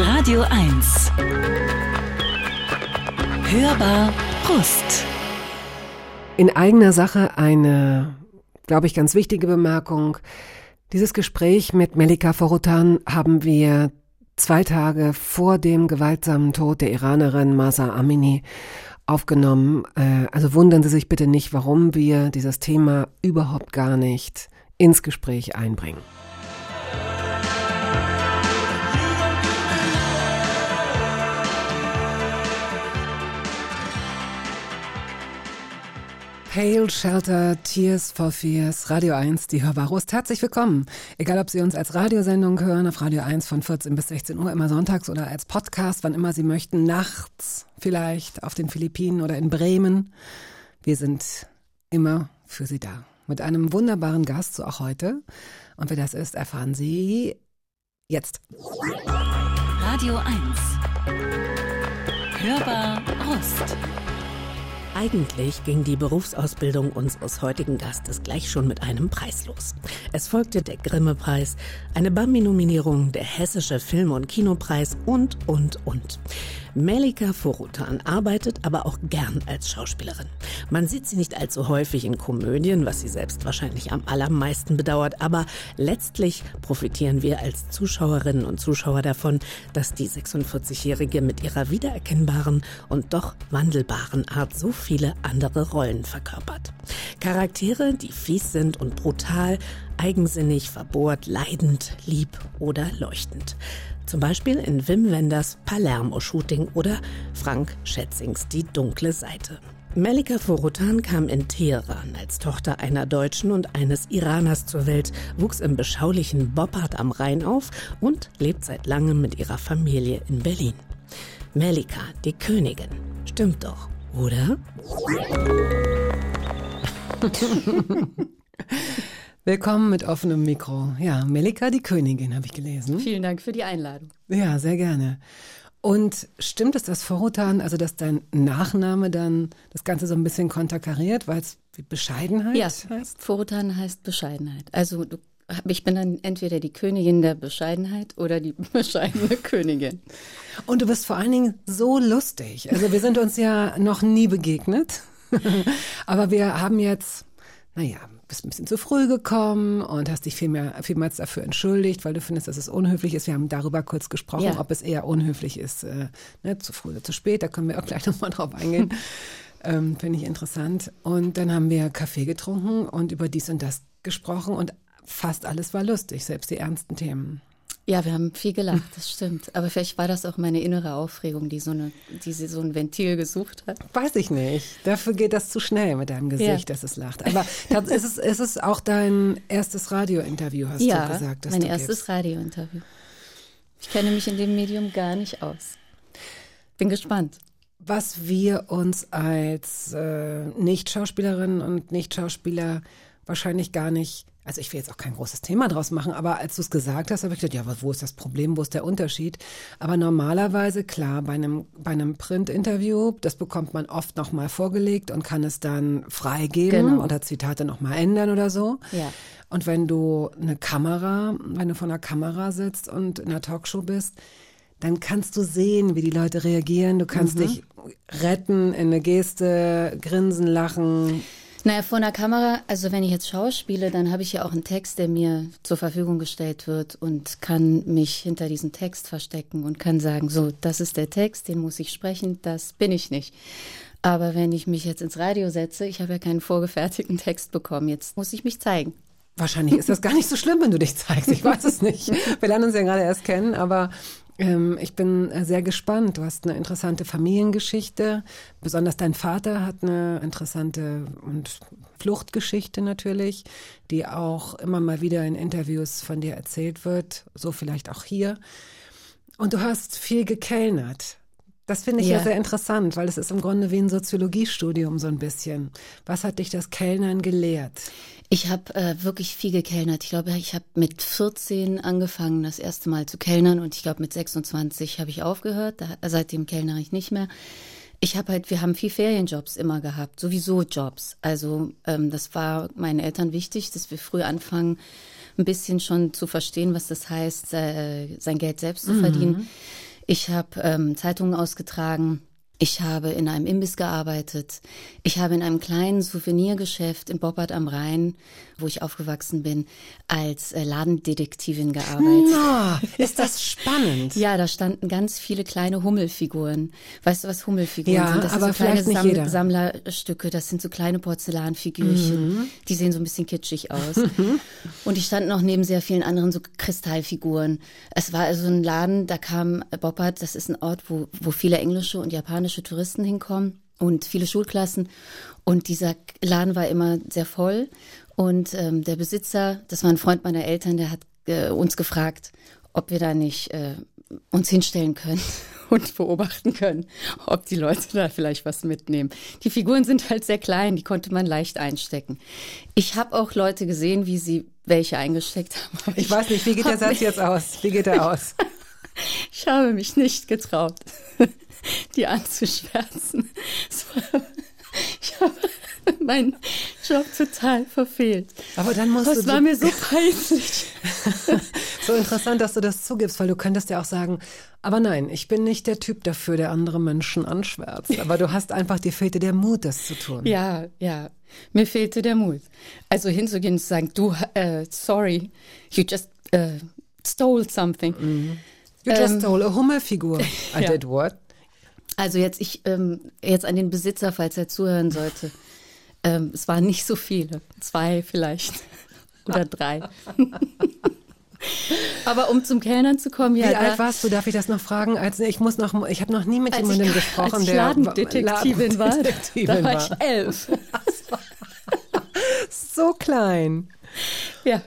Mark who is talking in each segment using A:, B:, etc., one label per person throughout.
A: Radio 1. Hörbar Brust.
B: In eigener Sache eine, glaube ich, ganz wichtige Bemerkung. Dieses Gespräch mit Melika Forutan haben wir zwei Tage vor dem gewaltsamen Tod der Iranerin Masa Amini aufgenommen. Äh, also wundern Sie sich bitte nicht, warum wir dieses Thema überhaupt gar nicht ins Gespräch einbringen. Pale Shelter, Tears for Fears, Radio 1, die Hörbarust. Herzlich willkommen. Egal, ob Sie uns als Radiosendung hören, auf Radio 1 von 14 bis 16 Uhr, immer sonntags oder als Podcast, wann immer Sie möchten, nachts vielleicht auf den Philippinen oder in Bremen. Wir sind immer für Sie da. Mit einem wunderbaren Gast, so auch heute. Und wer das ist, erfahren Sie jetzt.
A: Radio 1. Hörbar Brust.
C: Eigentlich ging die Berufsausbildung unseres heutigen Gastes gleich schon mit einem Preis los. Es folgte der Grimme-Preis, eine Bambi-Nominierung, der Hessische Film- und Kinopreis und, und, und. Melika Forutan arbeitet aber auch gern als Schauspielerin. Man sieht sie nicht allzu häufig in Komödien, was sie selbst wahrscheinlich am allermeisten bedauert, aber letztlich profitieren wir als Zuschauerinnen und Zuschauer davon, dass die 46-Jährige mit ihrer wiedererkennbaren und doch wandelbaren Art so viele andere Rollen verkörpert. Charaktere, die fies sind und brutal, eigensinnig, verbohrt, leidend, lieb oder leuchtend. Zum Beispiel in Wim Wenders Palermo-Shooting oder Frank Schätzings Die dunkle Seite. Melika Forutan kam in Teheran als Tochter einer Deutschen und eines Iraners zur Welt, wuchs im beschaulichen Boppard am Rhein auf und lebt seit langem mit ihrer Familie in Berlin. Melika, die Königin. Stimmt doch, oder?
B: Willkommen mit offenem Mikro. Ja, Melika, die Königin, habe ich gelesen.
D: Vielen Dank für die Einladung.
B: Ja, sehr gerne. Und stimmt es, dass Vorrutan, also dass dein Nachname dann das Ganze so ein bisschen konterkariert, weil es Bescheidenheit
D: ja,
B: heißt?
D: Vorrutan heißt Bescheidenheit. Also du, ich bin dann entweder die Königin der Bescheidenheit oder die bescheidene Königin.
B: Und du bist vor allen Dingen so lustig. Also wir sind uns ja noch nie begegnet. Aber wir haben jetzt, naja, bist ein bisschen zu früh gekommen und hast dich viel mehr, vielmals dafür entschuldigt, weil du findest, dass es unhöflich ist. Wir haben darüber kurz gesprochen, ja. ob es eher unhöflich ist, äh, ne, zu früh oder zu spät. Da können wir auch gleich nochmal drauf eingehen. ähm, Finde ich interessant. Und dann haben wir Kaffee getrunken und über dies und das gesprochen und fast alles war lustig, selbst die ernsten Themen.
D: Ja, wir haben viel gelacht, das stimmt. Aber vielleicht war das auch meine innere Aufregung, die so, eine, die so ein Ventil gesucht hat.
B: Weiß ich nicht. Dafür geht das zu schnell mit deinem Gesicht, ja. dass es lacht. Aber ist es, ist es auch dein erstes Radiointerview, hast
D: ja,
B: du gesagt?
D: Ja, mein erstes Radiointerview. Ich kenne mich in dem Medium gar nicht aus. Bin gespannt.
B: Was wir uns als äh, Nicht-Schauspielerinnen und Nicht-Schauspieler wahrscheinlich gar nicht also ich will jetzt auch kein großes Thema draus machen, aber als du es gesagt hast, habe ich gedacht, ja, wo ist das Problem, wo ist der Unterschied? Aber normalerweise, klar, bei einem, bei einem Print-Interview, das bekommt man oft nochmal vorgelegt und kann es dann freigeben genau. oder Zitate nochmal ändern oder so.
D: Ja.
B: Und wenn du eine Kamera, wenn du vor einer Kamera sitzt und in einer Talkshow bist, dann kannst du sehen, wie die Leute reagieren. Du kannst mhm. dich retten in eine Geste, grinsen, lachen.
D: Naja, vor einer Kamera, also wenn ich jetzt schauspiele, dann habe ich ja auch einen Text, der mir zur Verfügung gestellt wird und kann mich hinter diesem Text verstecken und kann sagen, so, das ist der Text, den muss ich sprechen, das bin ich nicht. Aber wenn ich mich jetzt ins Radio setze, ich habe ja keinen vorgefertigten Text bekommen, jetzt muss ich mich zeigen.
B: Wahrscheinlich ist das gar nicht so schlimm, wenn du dich zeigst. Ich weiß es nicht. Wir lernen uns ja gerade erst kennen, aber ich bin äh, sehr gespannt. Du hast eine interessante Familiengeschichte. Besonders dein Vater hat eine interessante und Fluchtgeschichte natürlich, die auch immer mal wieder in Interviews von dir erzählt wird. So vielleicht auch hier. Und du hast viel gekellnert. Das finde ich ja. ja. sehr interessant, weil es ist im Grunde wie ein Soziologiestudium so ein bisschen. Was hat dich das Kellnern gelehrt?
D: Ich habe äh, wirklich viel gekellnert. Ich glaube, ich habe mit 14 angefangen, das erste Mal zu kellnern und ich glaube, mit 26 habe ich aufgehört. Da, seitdem kellnere ich nicht mehr. Ich habe halt, wir haben viel Ferienjobs immer gehabt, sowieso Jobs. Also ähm, das war meinen Eltern wichtig, dass wir früh anfangen, ein bisschen schon zu verstehen, was das heißt, äh, sein Geld selbst zu verdienen. Ich habe ähm, Zeitungen ausgetragen. Ich habe in einem Imbiss gearbeitet. Ich habe in einem kleinen Souvenirgeschäft in Boppard am Rhein, wo ich aufgewachsen bin, als äh, Ladendetektivin gearbeitet.
B: Na, ist das spannend.
D: Ja, da standen ganz viele kleine Hummelfiguren. Weißt du, was Hummelfiguren
B: Ja,
D: sind? Das
B: aber
D: sind so kleine
B: nicht jeder.
D: Sammlerstücke. Das sind so kleine Porzellanfigürchen.
B: Mhm.
D: Die sehen so ein bisschen kitschig aus. Und die standen auch neben sehr vielen anderen so Kristallfiguren. Es war also ein Laden, da kam Boppard, das ist ein Ort, wo, wo viele englische und japanische Touristen hinkommen und viele Schulklassen. Und dieser Laden war immer sehr voll. Und ähm, der Besitzer, das war ein Freund meiner Eltern, der hat äh, uns gefragt, ob wir da nicht äh, uns hinstellen können und beobachten können, ob die Leute da vielleicht was mitnehmen. Die Figuren sind halt sehr klein, die konnte man leicht einstecken. Ich habe auch Leute gesehen, wie sie welche eingesteckt haben. aber
B: Ich weiß nicht, wie geht der Satz jetzt aus? Wie geht er aus?
D: Ich habe mich nicht getraut, die anzuschwärzen. Ich habe meinen Job total verfehlt.
B: Aber dann musst
D: Das
B: du
D: war mir so peinlich.
B: so interessant, dass du das zugibst, weil du könntest ja auch sagen, aber nein, ich bin nicht der Typ dafür, der andere Menschen anschwärzt. Aber du hast einfach, dir fehlte der Mut, das zu tun.
D: Ja, ja. Mir fehlte der Mut. Also hinzugehen und zu sagen, du, äh, sorry, you just äh, stole something.
B: You just
D: Ähm,
B: stole a Hummelfigur. I
D: ja.
B: did what?
D: Also jetzt ich ähm, jetzt an den Besitzer, falls er zuhören sollte. Ähm, es waren nicht so viele, zwei vielleicht oder drei. Aber um zum Kellnern zu kommen, ja,
B: Wie
D: da,
B: alt warst du? Darf ich das noch fragen? Als, ich muss noch, ich habe noch nie mit jemandem
D: ich,
B: gesprochen,
D: als ich
B: der
D: Ladendetektivin war,
B: Ladendetektivin
D: da war
B: war.
D: ich elf.
B: So klein.
D: Ja,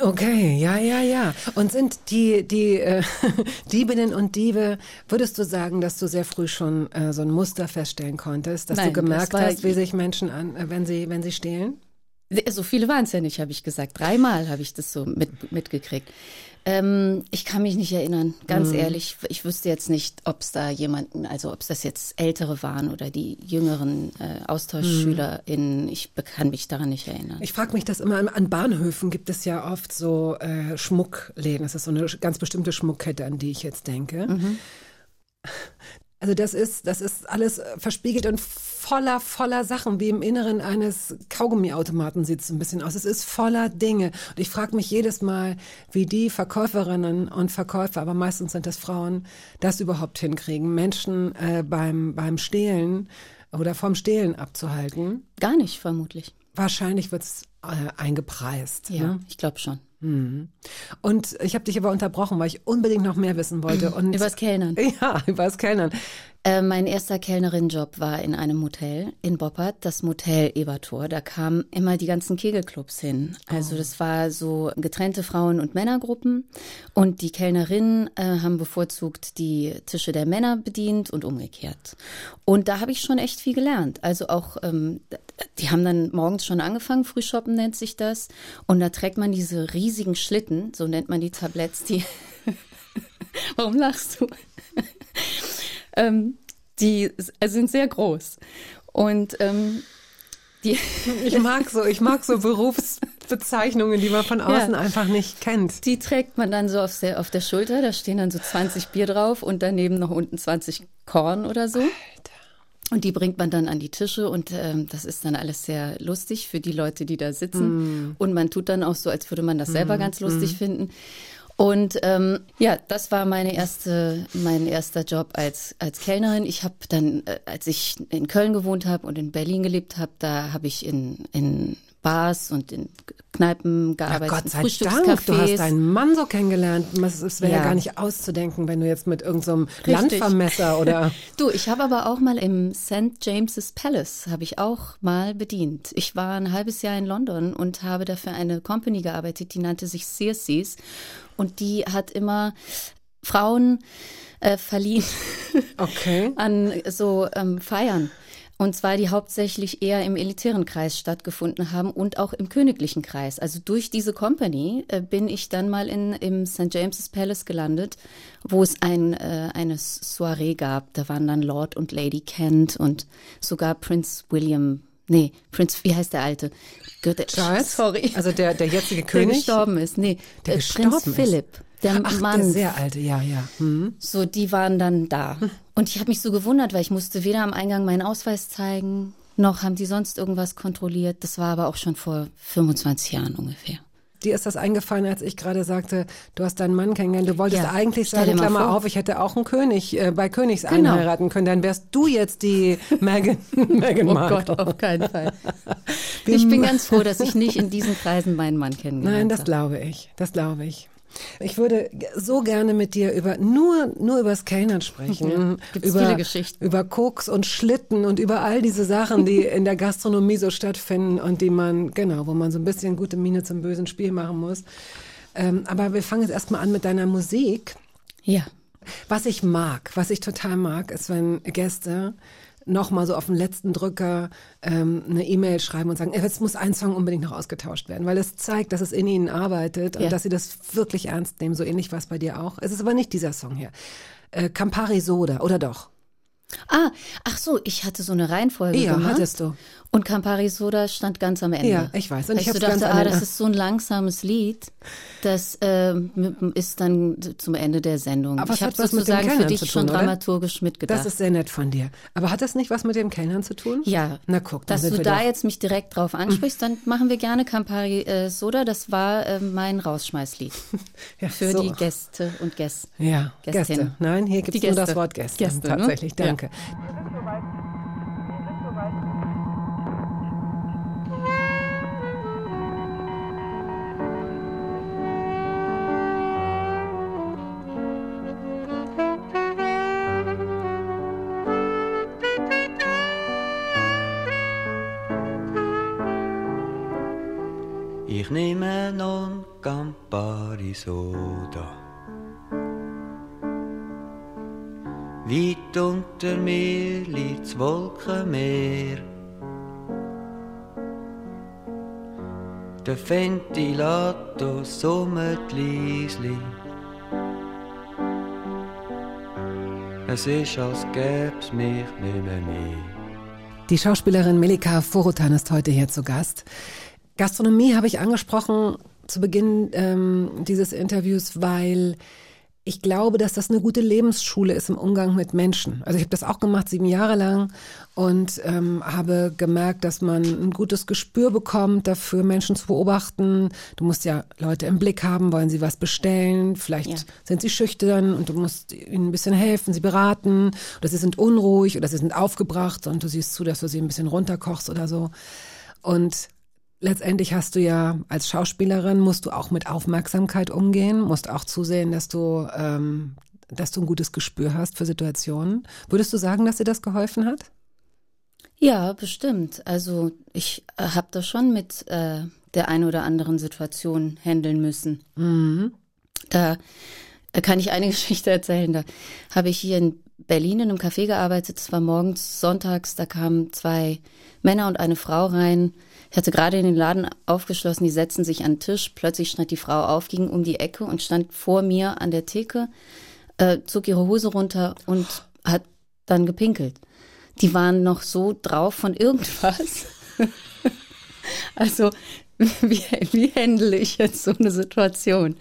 B: Okay, ja, ja, ja. Und sind die, die äh, Diebinnen und Diebe, würdest du sagen, dass du sehr früh schon äh, so ein Muster feststellen konntest, dass
D: Nein,
B: du gemerkt
D: das
B: hast, wie sich Menschen an, äh, wenn sie, wenn sie stehlen?
D: So viele waren es ja nicht, habe ich gesagt. Dreimal habe ich das so mit, mitgekriegt. Ähm, ich kann mich nicht erinnern, ganz
B: Mhm.
D: ehrlich. Ich wüsste jetzt nicht, ob es da jemanden, also ob es das jetzt Ältere waren oder die jüngeren äh, AustauschschülerInnen. Ich be- kann mich daran nicht erinnern.
B: Ich frage mich das immer, an Bahnhöfen gibt es ja oft so äh, Schmuckläden. Das ist so eine ganz bestimmte Schmuckkette, an die ich jetzt denke. Also das ist, das ist alles äh, verspiegelt und voller, voller Sachen, wie im Inneren eines Kaugummiautomaten sieht es ein bisschen aus. Es ist voller Dinge. Und ich frage mich jedes Mal, wie die Verkäuferinnen und Verkäufer, aber meistens sind das Frauen, das überhaupt hinkriegen, Menschen äh, beim, beim Stehlen oder vom Stehlen abzuhalten.
D: Gar nicht, vermutlich.
B: Wahrscheinlich wird es äh, eingepreist.
D: Ja,
B: Ne?
D: ich glaube schon.
B: Und ich habe dich aber unterbrochen, weil ich unbedingt noch mehr wissen wollte. Und
D: Übers Kellnern.
B: Ja, übers Kellnern.
D: Äh, mein erster Kellnerin-Job war in einem Motel in Boppard, das Motel Ebertor. Da kamen immer die ganzen Kegelclubs hin. Also das war so getrennte Frauen- und Männergruppen. Und die Kellnerinnen äh, haben bevorzugt die Tische der Männer bedient und umgekehrt. Und da habe ich schon echt viel gelernt. Also auch, ähm, die haben dann morgens schon angefangen, Frühshoppen nennt sich das. Und da trägt man diese riesigen Schlitten, so nennt man die Tabletts, die... Warum lachst du? ähm, die s- sind sehr groß. Und ähm, die,
B: Ich mag so, ich mag so Berufsbezeichnungen, die man von außen
D: Ja.
B: einfach nicht kennt.
D: die trägt man dann so auf der, auf der Schulter. Da stehen dann so 20 Bier drauf und daneben noch unten 20 Korn oder so. Und die bringt man dann an die Tische und ähm, das ist dann alles sehr lustig für die Leute, die da sitzen. Und man tut dann auch so, als würde man das selber ganz lustig finden. Und ähm, ja, das war meine erste, mein erster Job als als Kellnerin. Ich habe dann, äh, als ich in Köln gewohnt habe und in Berlin gelebt habe, da habe ich in in Bars und in Kneipen
B: Ja,
D: gearbeitet,
B: Gott
D: in
B: sei Dank, du hast deinen Mann so kennengelernt. Es wäre ja.
D: Ja.
B: gar nicht auszudenken, wenn du jetzt mit irgendeinem so. Landvermesser oder
D: Du, ich habe aber auch mal im St. James's Palace, habe ich auch mal bedient. Ich war ein halbes Jahr in London und habe dafür eine Company gearbeitet, die nannte sich Circes. Und die hat immer Frauen äh, verliehen
B: okay.
D: an so ähm, Feiern. Und zwar die hauptsächlich eher im elitären Kreis stattgefunden haben und auch im königlichen Kreis. Also durch diese Company äh, bin ich dann mal in, im St. James's Palace gelandet, wo es ein, äh, eine Soiree gab. Da waren dann Lord und Lady Kent und sogar Prinz William. Nee, Prinz, wie heißt der alte? Gott,
B: Charles?
D: Sorry.
B: Also der, der jetzige
D: der
B: König.
D: gestorben ist. Nee,
B: Der
D: äh,
B: gestorben
D: Prinz
B: ist.
D: Philipp. der
B: Ach,
D: Mann.
B: der sehr alte, ja, ja. Hm.
D: So, die waren dann da. Und ich habe mich so gewundert, weil ich musste weder am Eingang meinen Ausweis zeigen, noch haben die sonst irgendwas kontrolliert. Das war aber auch schon vor 25 Jahren ungefähr.
B: Dir ist das eingefallen, als ich gerade sagte, du hast deinen Mann kennengelernt. Du wolltest
D: Ja,
B: eigentlich sagen, Klammer
D: vor.
B: auf, ich hätte auch einen König äh, bei Königs
D: Genau.
B: einheiraten können. Dann wärst du jetzt die Meghan, Meghan
D: Oh
B: Markle.
D: Gott, auf keinen Fall. Ich bin ganz froh, dass ich nicht in diesen Kreisen meinen Mann kennengelernt
B: Nein, das
D: habe.
B: glaube ich. Das glaube ich. Ich würde so gerne mit dir über nur nur übers Kellnern sprechen,
D: Ja, gibt's
B: über
D: viele Geschichten.
B: über Koks und Schlitten und über all diese Sachen, die in der Gastronomie so stattfinden und die man genau, wo man so ein bisschen gute Miene zum bösen Spiel machen muss. Ähm, aber wir fangen jetzt erstmal an mit deiner Musik.
D: Ja.
B: Was ich mag, was ich total mag, ist, wenn Gäste nochmal so auf den letzten Drücker ähm, eine E-Mail schreiben und sagen, "Ey, jetzt muss ein Song unbedingt noch ausgetauscht werden, weil es zeigt, dass es in ihnen arbeitet und
D: Ja.
B: dass sie das wirklich ernst nehmen. So ähnlich war es bei dir auch. Es ist aber nicht dieser Song hier. Äh, Campari Soda, oder doch?
D: Ah, ach so, ich hatte so eine Reihenfolge
B: Ja,
D: gemacht.
B: hattest du.
D: Und Campari Soda stand ganz am Ende.
B: Ja, ich weiß. Und ich
D: ich so
B: hab's ganz
D: dachte, ah, das ist so ein langsames Lied, das ähm, ist dann zum Ende der Sendung.
B: Aber
D: ich habe sozusagen für dich
B: zu
D: schon
B: tun, oder?
D: dramaturgisch mitgedacht.
B: Das ist sehr nett von dir. Aber hat das nicht was mit dem Kellnern zu tun?
D: ja,
B: Na guck, dann
D: dass du da jetzt mich direkt drauf ansprichst, dann machen wir gerne Campari äh, Soda. Das war äh, mein Rausschmeißlied
B: Ja,
D: für
B: so.
D: die Gäste und Gäste.
B: Ja,
D: Gästin.
B: Gäste. Nein, hier gibt es nur das. Wort Gäste.
D: Gäste, ne?
B: Tatsächlich,
D: Ja.
B: Danke.
E: Ich nehme non Campari Soda. Weit unter mir liegt's Wolkenmeer. Der Ventilator summt leisli. Es ist, als gäb's mich nimmer mehr.
B: Die Schauspielerin Melika Forutan ist heute hier zu Gast. Gastronomie habe ich angesprochen zu Beginn ähm, dieses Interviews, weil ich glaube, dass das eine gute Lebensschule ist im Umgang mit Menschen. Also ich habe das auch gemacht, sieben Jahre lang und ähm, habe gemerkt, dass man ein gutes Gespür bekommt, dafür Menschen zu beobachten. Du musst ja Leute im Blick haben, wollen sie was bestellen, vielleicht
D: Ja.
B: sind sie schüchtern und du musst ihnen ein bisschen helfen, sie beraten oder sie sind unruhig oder sie sind aufgebracht und du siehst zu, dass du sie ein bisschen runterkochst oder so. Und letztendlich hast du ja als Schauspielerin musst du auch mit Aufmerksamkeit umgehen, musst auch zusehen, dass du, ähm, dass du ein gutes Gespür hast für Situationen. Würdest du sagen, dass dir das geholfen hat?
D: Ja, bestimmt. Also ich äh, habe da schon mit äh, der einen oder anderen Situation handeln müssen. Da äh, kann ich eine Geschichte erzählen. Da habe ich hier in Berlin in einem Café gearbeitet. Es war morgens sonntags. Da kamen zwei Männer und eine Frau rein. Ich hatte gerade in den Laden aufgeschlossen. Die setzten sich an den Tisch. Plötzlich stand die Frau auf, ging um die Ecke und stand vor mir an der Theke, äh, zog ihre Hose runter und hat dann gepinkelt. Die waren noch so drauf von irgendwas. Also, wie, wie handle ich jetzt so eine Situation?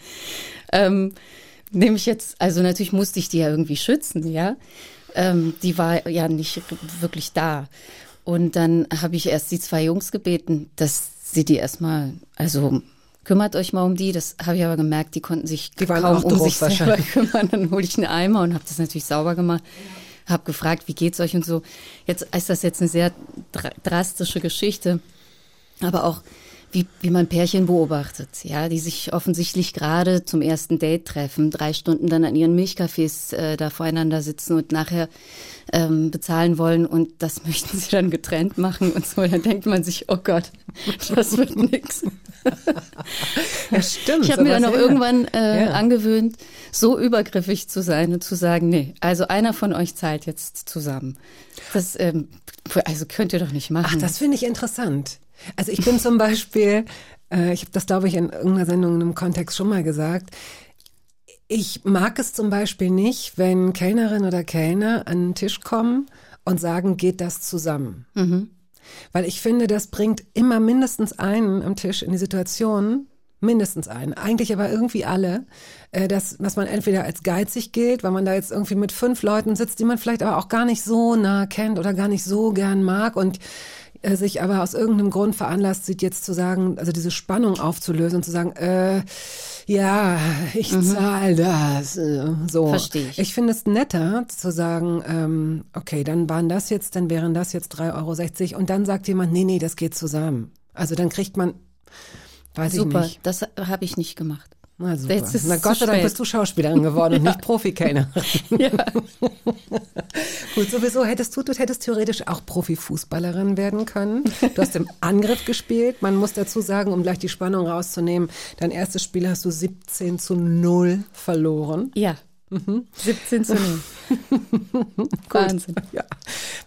D: Ähm, nehme ich jetzt, also natürlich musste ich die ja irgendwie schützen, ja. Ähm, die war ja nicht wirklich da. Und dann habe ich erst die zwei Jungs gebeten, dass sie die erstmal, also kümmert euch mal um die. Das habe ich aber gemerkt, die konnten sich
B: Die
D: kaum um sich selber kümmern. Dann hole ich einen Eimer und habe das natürlich sauber gemacht. Habe gefragt, wie geht's euch und so. Jetzt ist das jetzt eine sehr dra drastische Geschichte, aber auch wie, wie man Pärchen beobachtet, ja, die sich offensichtlich gerade zum ersten Date treffen, drei Stunden dann an ihren Milchcafés äh, da voreinander sitzen und nachher ähm, bezahlen wollen und das möchten sie dann getrennt machen und so. Dann denkt man sich, oh Gott, das wird nix.
B: Ja, stimmt.
D: Ich habe mir dann auch irgendwann äh,
B: Ja.
D: angewöhnt, so übergriffig zu sein und zu sagen, nee, also einer von euch zahlt jetzt zusammen. Das ähm, also könnt ihr doch nicht machen.
B: Ach, das finde ich interessant. Also ich bin zum Beispiel, äh, ich habe das glaube ich in irgendeiner Sendung in einem Kontext schon mal gesagt, ich mag es zum Beispiel nicht, wenn Kellnerin oder Kellner an den Tisch kommen und sagen, geht das zusammen. Weil ich finde, das bringt immer mindestens einen am Tisch in die Situation, mindestens einen, eigentlich aber irgendwie alle, äh, dass, dass man entweder als geizig gilt, weil man da jetzt irgendwie mit fünf Leuten sitzt, die man vielleicht aber auch gar nicht so nah kennt oder gar nicht so gern mag und äh, sich aber aus irgendeinem Grund veranlasst sieht, jetzt zu sagen, also diese Spannung aufzulösen und zu sagen, äh, ja, ich mhm. zahle das. Äh, so.
D: Verstehe ich.
B: Ich finde es netter zu sagen, ähm, okay, dann waren das jetzt, dann wären das jetzt 3,60 Euro und dann sagt jemand, nee, nee, das geht zusammen. Also dann kriegt man, weiß
D: Super,
B: ich nicht.
D: das habe ich nicht gemacht.
B: Na super.
D: Jetzt ist
B: Na Gott sei Dank bist du Schauspielerin geworden und
D: Ja.
B: nicht Profikellnerin.
D: Ja.
B: Gut, sowieso hättest du, du hättest theoretisch auch Profifußballerin werden können. Du hast im Angriff gespielt. Man muss dazu sagen, um gleich die Spannung rauszunehmen, dein erstes Spiel hast du 17 zu 0 verloren.
D: ja. 17 zu 0. Wahnsinn.
B: Ja.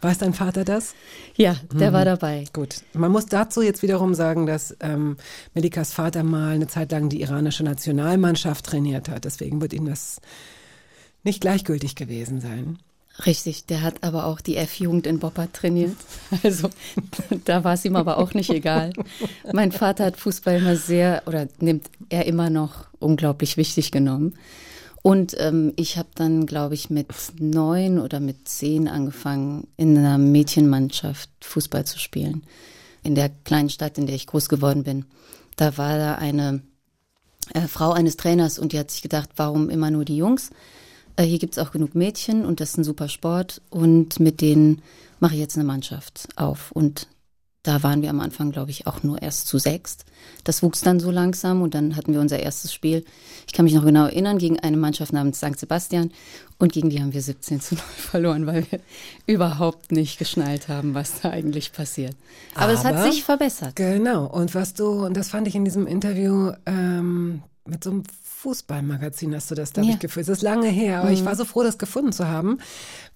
B: Weiß dein Vater das?
D: Ja, der war dabei.
B: Gut. Man muss dazu jetzt wiederum sagen, dass ähm, Melikas Vater mal eine Zeit lang die iranische Nationalmannschaft trainiert hat. Deswegen wird ihm das nicht gleichgültig gewesen sein.
D: Richtig, der hat aber auch die F-Jugend in Boppard trainiert. Also da war es ihm aber auch nicht egal. Mein Vater hat Fußball immer sehr oder nimmt er immer noch unglaublich wichtig genommen. Und ähm, ich habe dann, glaube ich, mit neun oder mit zehn angefangen, in einer Mädchenmannschaft Fußball zu spielen. In der kleinen Stadt, in der ich groß geworden bin. Da war da eine äh, Frau eines Trainers und die hat sich gedacht, warum immer nur die Jungs? Äh, hier gibt's auch genug Mädchen und das ist ein super Sport und mit denen mache ich jetzt eine Mannschaft auf. Und da waren wir am Anfang, glaube ich, auch nur erst zu sechst. Das wuchs dann so langsam und dann hatten wir unser erstes Spiel. Ich kann mich noch genau erinnern, gegen eine Mannschaft namens St. Sebastian und gegen die haben wir 17 zu 0 verloren, weil wir überhaupt nicht geschnallt haben, was da eigentlich passiert. Aber, es hat
B: Aber-
D: sich verbessert.
B: Genau. Und was du, und das fand ich in diesem Interview ähm, mit so einem Fußballmagazin hast du das, glaube
D: Ja.
B: ich, gefühlt. Das ist lange her, aber ich war so froh, das gefunden zu haben,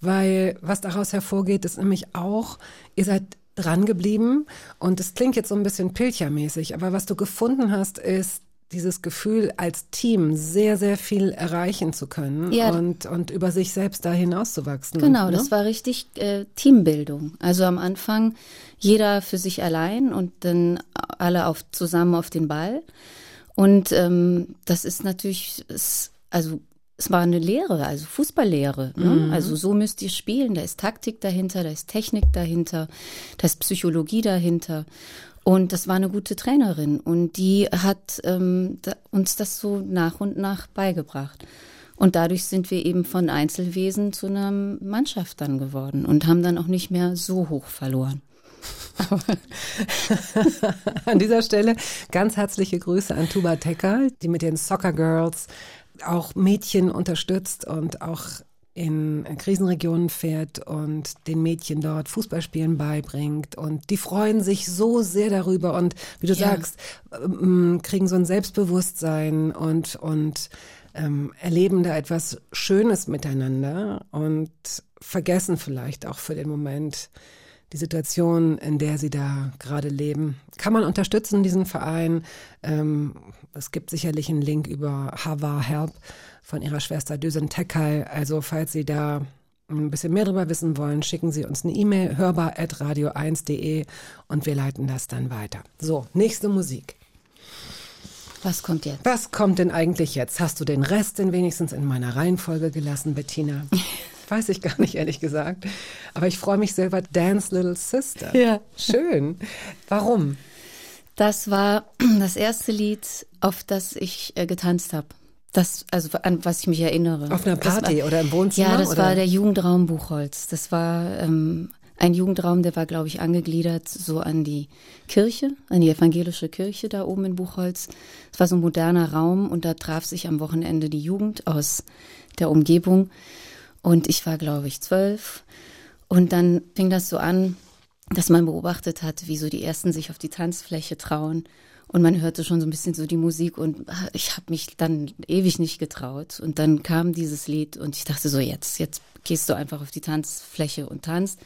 B: weil was daraus hervorgeht, ist nämlich auch, ihr seid dran geblieben und es klingt jetzt so ein bisschen Pilchermäßig, aber was du gefunden hast, ist dieses Gefühl, als Team sehr, sehr viel erreichen zu können
D: Ja.
B: und, und über sich selbst da hinauszuwachsen.
D: Genau,
B: ne?
D: das war richtig äh, Teambildung. Also am Anfang jeder für sich allein und dann alle auf, zusammen auf den Ball. Und ähm, das ist natürlich, es, also es war eine Lehre, also Fußballlehre. Ne? Also so müsst ihr spielen. Da ist Taktik dahinter, da ist Technik dahinter, da ist Psychologie dahinter. Und das war eine gute Trainerin und die hat ähm, da, uns das so nach und nach beigebracht. Und dadurch sind wir eben von Einzelwesen zu einer Mannschaft dann geworden und haben dann auch nicht mehr so hoch verloren.
B: An dieser Stelle ganz herzliche Grüße an Tuba Tekal, die mit den Soccer Girls auch Mädchen unterstützt und auch in Krisenregionen fährt und den Mädchen dort Fußballspielen beibringt. Und die freuen sich so sehr darüber und wie du
D: Ja.
B: sagst, ähm, kriegen so ein Selbstbewusstsein und, und ähm, erleben da etwas Schönes miteinander und vergessen vielleicht auch für den Moment die Situation, in der sie da gerade leben. Kann man unterstützen, diesen Verein. Ähm, es gibt sicherlich einen Link über Hava Help von ihrer Schwester Düsen Tekal. Also falls Sie da ein bisschen mehr darüber wissen wollen, schicken Sie uns eine E-Mail hörbar.radio1.de und wir leiten das dann weiter. So, nächste Musik.
D: Was kommt jetzt?
B: Was kommt denn eigentlich jetzt? Hast du den Rest denn wenigstens in meiner Reihenfolge gelassen, Bettina? Weiß ich gar nicht, ehrlich gesagt. Aber ich freue mich selber. Dance Little Sister.
D: Ja.
B: Schön. Warum?
D: Das war das erste Lied, auf das ich äh, getanzt habe. Das, also an was ich mich erinnere.
B: Auf einer Party
D: war,
B: oder im Wohnzimmer?
D: Ja, das
B: oder?
D: war der Jugendraum Buchholz. Das war ähm, ein Jugendraum, der war, glaube ich, angegliedert so an die Kirche, an die evangelische Kirche da oben in Buchholz. Es war so ein moderner Raum und da traf sich am Wochenende die Jugend aus der Umgebung. Und ich war, glaube ich, zwölf. Und dann fing das so an, dass man beobachtet hat, wie so die Ersten sich auf die Tanzfläche trauen. Und man hörte schon so ein bisschen so die Musik und ah, ich habe mich dann ewig nicht getraut. Und dann kam dieses Lied und ich dachte so, jetzt, jetzt gehst du einfach auf die Tanzfläche und tanzt.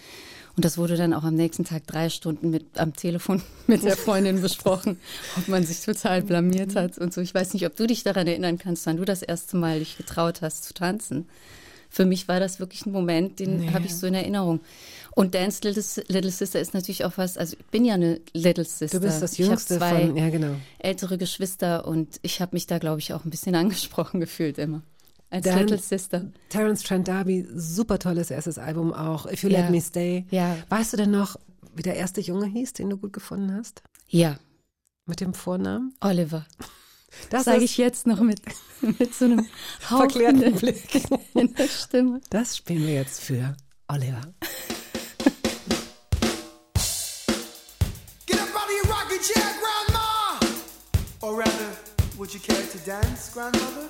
D: Und das wurde dann auch am nächsten Tag drei Stunden mit am Telefon mit der Freundin besprochen, ob man sich total blamiert hat und so. Ich weiß nicht, ob du dich daran erinnern kannst, wann du das erste Mal dich getraut hast zu tanzen. Für mich war das wirklich ein Moment, den habe ich so in Erinnerung. Und Dance Little, Little Sister ist natürlich auch was, also ich bin ja eine Little Sister.
B: Du bist das
D: Ich
B: Jüngste
D: zwei
B: von, ja genau.
D: ältere Geschwister und ich habe mich da, glaube ich, auch ein bisschen angesprochen gefühlt immer. Als
B: Dann-
D: Little Sister.
B: Terence Trent D'Arby, super tolles erstes Album auch. If You
D: Ja.
B: Let Me Stay.
D: Ja.
B: Weißt du denn noch, wie der erste Junge hieß, den du gut gefunden hast?
D: Ja,
B: Mit dem Vornamen?
D: Oliver.
B: Das
D: Sage ich jetzt noch mit, mit so einem
B: verklärten Blick.
D: in der Stimme.
B: Das spielen wir jetzt für Oliver.
F: Chair, Grandma! Or rather, would you care to dance, Grandmother?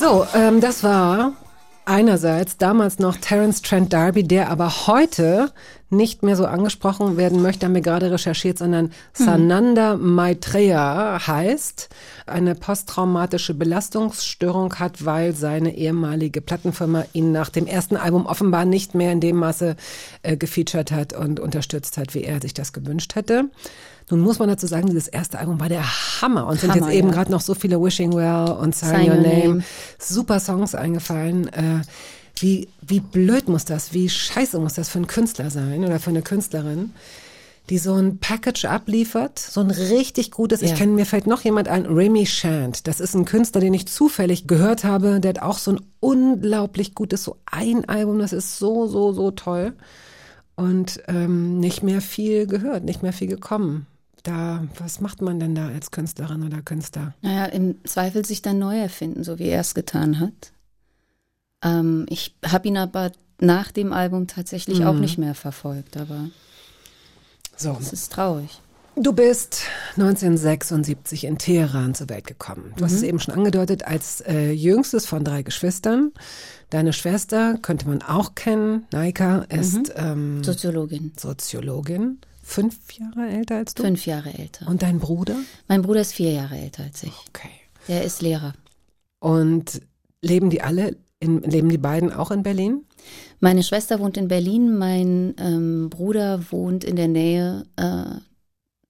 B: So, ähm, das war einerseits damals noch Terence Trent D'Arby, der aber heute nicht mehr so angesprochen werden möchte, haben wir gerade recherchiert, sondern Sananda Maitreya heißt, eine posttraumatische Belastungsstörung hat, weil seine ehemalige Plattenfirma ihn nach dem ersten Album offenbar nicht mehr in dem Maße äh, gefeatured hat und unterstützt hat, wie er sich das gewünscht hätte. Nun muss man dazu sagen, dieses erste Album war der Hammer und sind
D: Hammer,
B: jetzt eben
D: ja.
B: gerade noch so viele Wishing Well und Sign, Your
D: Your
B: Name.
D: Name.
B: Super Songs eingefallen. Äh, wie, wie blöd muss das, wie scheiße muss das für einen Künstler sein oder für eine Künstlerin, die so ein Package abliefert, so ein richtig gutes, ich
D: Ja.
B: kenne, mir fällt noch jemand ein, Remy Shant. Das ist ein Künstler, den ich zufällig gehört habe, der hat auch so ein unglaublich gutes, so ein Album, das ist so, so, so toll. Und ähm, nicht mehr viel gehört, nicht mehr viel gekommen. Da, was macht man denn da als Künstlerin oder Künstler?
D: Naja, im Zweifel sich dann neu erfinden, so wie er es getan hat. Ähm, ich habe ihn aber nach dem Album tatsächlich auch nicht mehr verfolgt, aber
B: So,
D: es ist traurig.
B: Du bist 1976 in Teheran zur Welt gekommen. Du hast es eben schon angedeutet, als äh, jüngstes von drei Geschwistern. Deine Schwester könnte man auch kennen. Naika ist ähm,
D: Soziologin,
B: Soziologin, fünf Jahre älter als du.
D: fünf Jahre älter.
B: Und dein Bruder?
D: Mein Bruder ist vier Jahre älter als ich.
B: Okay.
D: Der ist Lehrer.
B: Und leben die alle, in, leben die beiden auch in Berlin?
D: Meine Schwester wohnt in Berlin, mein ähm, Bruder wohnt in der Nähe äh,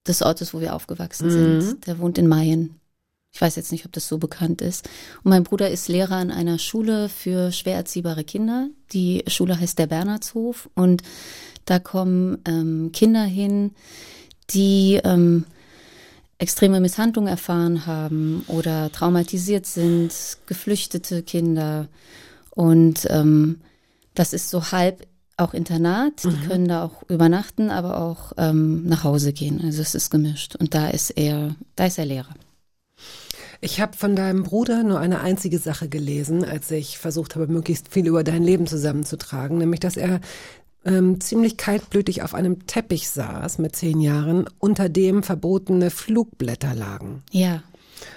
D: des Ortes, wo wir aufgewachsen
B: Mhm.
D: sind. Der wohnt in Mayen. Ich weiß jetzt nicht, ob das so bekannt ist. Und mein Bruder ist Lehrer an einer Schule für schwer erziehbare Kinder. Die Schule heißt der Bernhardshof und da kommen ähm, Kinder hin, die ähm, extreme Misshandlungen erfahren haben oder traumatisiert sind, geflüchtete Kinder. Und ähm, das ist so halb auch Internat. Die können da auch übernachten, aber auch ähm, nach Hause gehen. Also es ist gemischt. Und da ist er, da ist er Lehrer.
B: Ich habe von deinem Bruder nur eine einzige Sache gelesen, als ich versucht habe, möglichst viel über dein Leben zusammenzutragen, nämlich dass er ähm, ziemlich kaltblütig auf einem Teppich saß mit zehn Jahren, unter dem verbotene Flugblätter lagen.
D: Ja,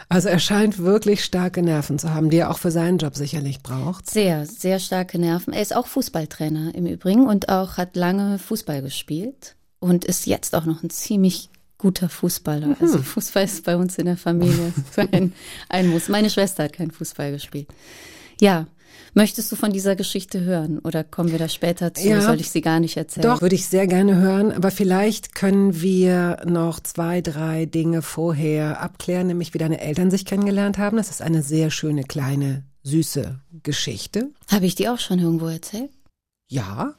B: Also er scheint wirklich starke Nerven zu haben, die er auch für seinen Job sicherlich braucht.
D: sehr, sehr starke Nerven. Er ist auch Fußballtrainer im Übrigen und auch hat lange Fußball gespielt und ist jetzt auch noch ein ziemlich guter Fußballer. Also Fußball ist bei uns in der Familie ein, ein Muss. Meine Schwester hat keinen Fußball gespielt. Ja, möchtest du von dieser Geschichte hören oder kommen wir da später zu?
B: Ja.
D: Soll ich sie gar nicht erzählen?
B: Doch, würde ich sehr gerne hören, aber vielleicht können wir noch zwei, drei Dinge vorher abklären, nämlich wie deine Eltern sich kennengelernt haben. Das ist eine sehr schöne, kleine, süße Geschichte.
D: Habe ich die auch schon irgendwo erzählt?
B: Ja.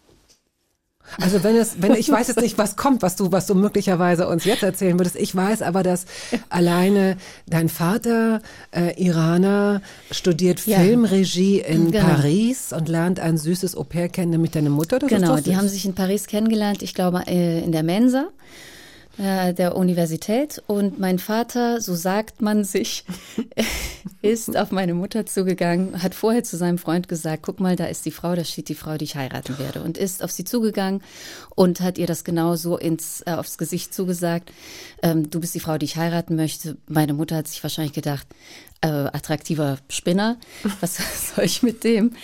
B: Also wenn es, wenn ich weiß jetzt nicht, was kommt, was du, was du möglicherweise uns jetzt erzählen würdest. Ich weiß aber, dass alleine dein Vater äh, Iraner studiert
D: Ja.
B: Filmregie in
D: Genau.
B: Paris und lernt ein süßes Au-pair kennen, nämlich deine Mutter. Das
D: Genau, die haben sich in Paris kennengelernt, ich glaube äh, in der Mensa äh, der Universität. Und mein Vater, so sagt man sich, ist auf meine Mutter zugegangen, hat vorher zu seinem Freund gesagt, guck mal, da ist die Frau, da steht die Frau, die ich heiraten werde. Und ist auf sie zugegangen und hat ihr das genau so ins, äh, aufs Gesicht zugesagt. Ähm, du bist die Frau, die ich heiraten möchte. Meine Mutter hat sich wahrscheinlich gedacht, äh, attraktiver Spinner, was soll ich mit dem?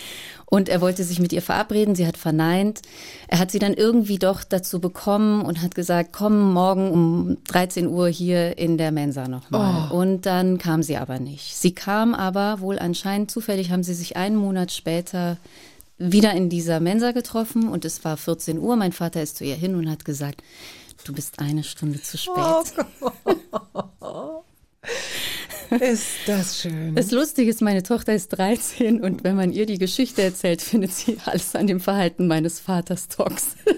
D: Und er wollte sich mit ihr verabreden, sie hat verneint. Er hat sie dann irgendwie doch dazu bekommen und hat gesagt, komm morgen um 13 Uhr hier in der Mensa nochmal. Und dann kam sie aber nicht. Sie kam aber wohl anscheinend zufällig, haben sie sich einen Monat später wieder in dieser Mensa getroffen und es war 14 Uhr. Mein Vater ist zu ihr hin und hat gesagt, du bist eine Stunde zu spät.
B: Ist das schön.
D: Das Lustige ist, meine Tochter ist 13 und wenn man ihr die Geschichte erzählt, findet sie alles an dem Verhalten meines Vaters toxisch.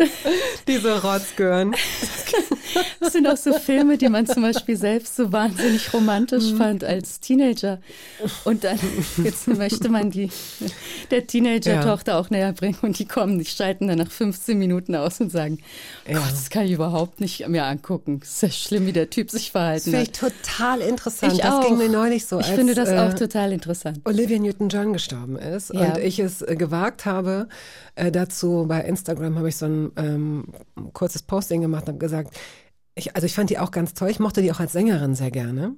B: Diese Rotzgören.
D: Das sind auch so Filme, die man zum Beispiel selbst so wahnsinnig romantisch fand als Teenager. Und dann jetzt möchte man die der Teenager-Tochter auch näher bringen und die kommen, die schalten dann nach 15 Minuten aus und sagen, Gott, das kann ich überhaupt nicht mehr angucken. Das ist ja schlimm, wie der Typ sich
B: Das
D: verhalten
B: finde
D: hat.
B: ich total interessant.
D: Ich
B: das
D: auch.
B: ging mir neulich so.
D: Ich
B: als,
D: finde das
B: äh,
D: auch total interessant.
B: Olivia Newton-John gestorben ist
D: Ja.
B: und ich es äh, gewagt habe, äh, dazu bei Instagram habe ich so ein ähm, kurzes Posting gemacht und habe gesagt, ich, also ich fand die auch ganz toll, ich mochte die auch als Sängerin sehr gerne.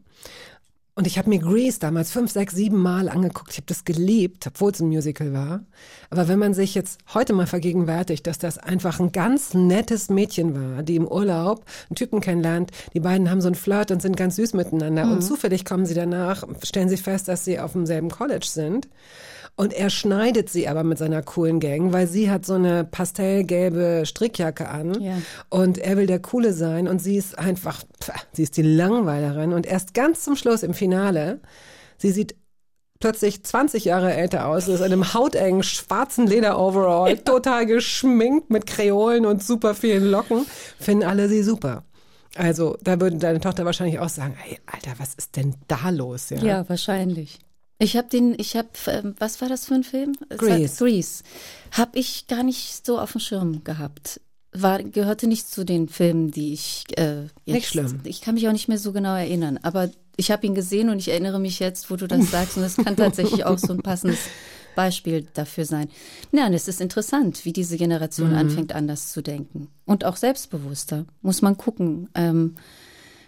B: Und ich habe mir Grease damals fünf, sechs, sieben Mal angeguckt. Ich habe das geliebt, obwohl es ein Musical war. Aber wenn man sich jetzt heute mal vergegenwärtigt, dass das einfach ein ganz nettes Mädchen war, die im Urlaub einen Typen kennenlernt, die beiden haben so ein Flirt und sind ganz süß miteinander. Und zufällig kommen sie danach, stellen sie fest, dass sie auf demselben College sind. Und er schneidet sie aber mit seiner coolen Gang, weil sie hat so eine pastellgelbe Strickjacke an.
D: Ja.
B: Und er will der Coole sein und sie ist einfach, pf, sie ist die Langweilerin. Und erst ganz zum Schluss im Finale, sie sieht plötzlich 20 Jahre älter aus, ist in einem hautengen schwarzen Leder-Overall, total geschminkt mit Kreolen und super vielen Locken, finden alle sie super. Also da würde deine Tochter wahrscheinlich auch sagen, hey, Alter, was ist denn da los? Ja,
D: Ja, wahrscheinlich. Ich habe den, ich habe, ähm, was war das für ein Film?
B: Grease.
D: Grease. Habe ich gar nicht so auf dem Schirm gehabt. War, gehörte nicht zu den Filmen, die ich äh, jetzt,
B: Nicht schlimm.
D: Ich kann mich auch nicht mehr so genau erinnern, aber ich habe ihn gesehen und ich erinnere mich jetzt, wo du das sagst und es kann tatsächlich auch so ein passendes Beispiel dafür sein. Ja, und es ist interessant, wie diese Generation
B: Mhm.
D: anfängt, anders zu denken und auch selbstbewusster. Muss man gucken, ähm,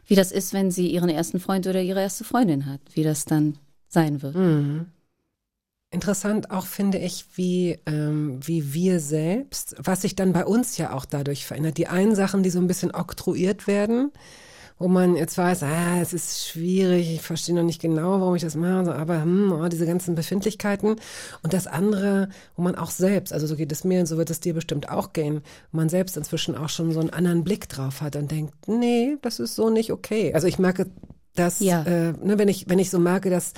D: wie das ist, wenn sie ihren ersten Freund oder ihre erste Freundin hat, wie das dann sein wird.
B: Mhm. Interessant auch finde ich, wie, ähm, wie wir selbst, was sich dann bei uns ja auch dadurch verändert. Die einen Sachen, die so ein bisschen oktroyiert werden, wo man jetzt weiß, ah, es ist schwierig, ich verstehe noch nicht genau, warum ich das mache, aber hm, oh, diese ganzen Befindlichkeiten. Und das andere, wo man auch selbst, also so geht es mir und so wird es dir bestimmt auch gehen, wo man selbst inzwischen auch schon so einen anderen Blick drauf hat und denkt, nee, das ist so nicht okay. Also ich merke, dass,
D: Ja.
B: äh, ne, wenn ich, wenn ich so merke, dass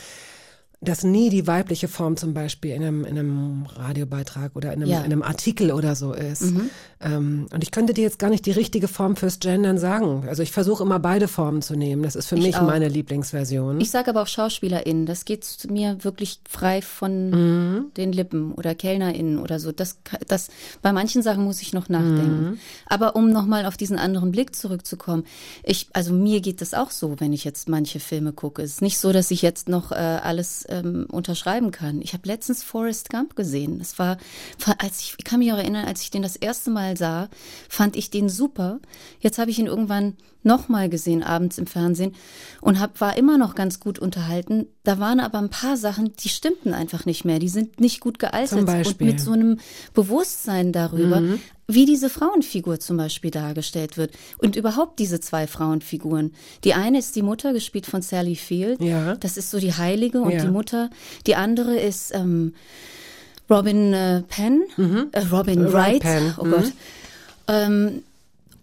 B: dass nie die weibliche Form zum Beispiel in einem, in einem Radiobeitrag oder in einem,
D: Ja.
B: in einem Artikel oder so ist. Ähm, und ich könnte dir jetzt gar nicht die richtige Form fürs Gendern sagen. Also ich versuche immer beide Formen zu nehmen. Das ist für
D: Ich
B: mich
D: auch.
B: meine Lieblingsversion.
D: Ich sage aber auch SchauspielerInnen, das geht mir wirklich frei von
B: Mhm.
D: den Lippen oder KellnerInnen oder so. Das, das, bei manchen Sachen muss ich noch nachdenken.
B: Mhm.
D: Aber um nochmal auf diesen anderen Blick zurückzukommen, ich, also mir geht das auch so, wenn ich jetzt manche Filme gucke. Es ist nicht so, dass ich jetzt noch äh, alles ähm, unterschreiben kann. Ich habe letztens Forrest Gump gesehen. Das war, als ich, ich kann mich auch erinnern, als ich den das erste Mal sah, fand ich den super. Jetzt habe ich ihn irgendwann nochmal gesehen abends im Fernsehen und hab, war immer noch ganz gut unterhalten. Da waren aber ein paar Sachen, die stimmten einfach nicht mehr. Die sind nicht gut gealtert. Und mit so einem Bewusstsein darüber, wie diese Frauenfigur zum Beispiel dargestellt wird. Und überhaupt diese zwei Frauenfiguren. Die eine ist die Mutter, gespielt von Sally Field.
B: Ja.
D: Das ist so die Heilige und
B: Ja.
D: die Mutter. Die andere ist ähm, Robin äh, Penn. Äh, Robin
B: Wright
D: Wright.
B: Penn,
D: Oh
B: mhm.
D: Gott. Ähm,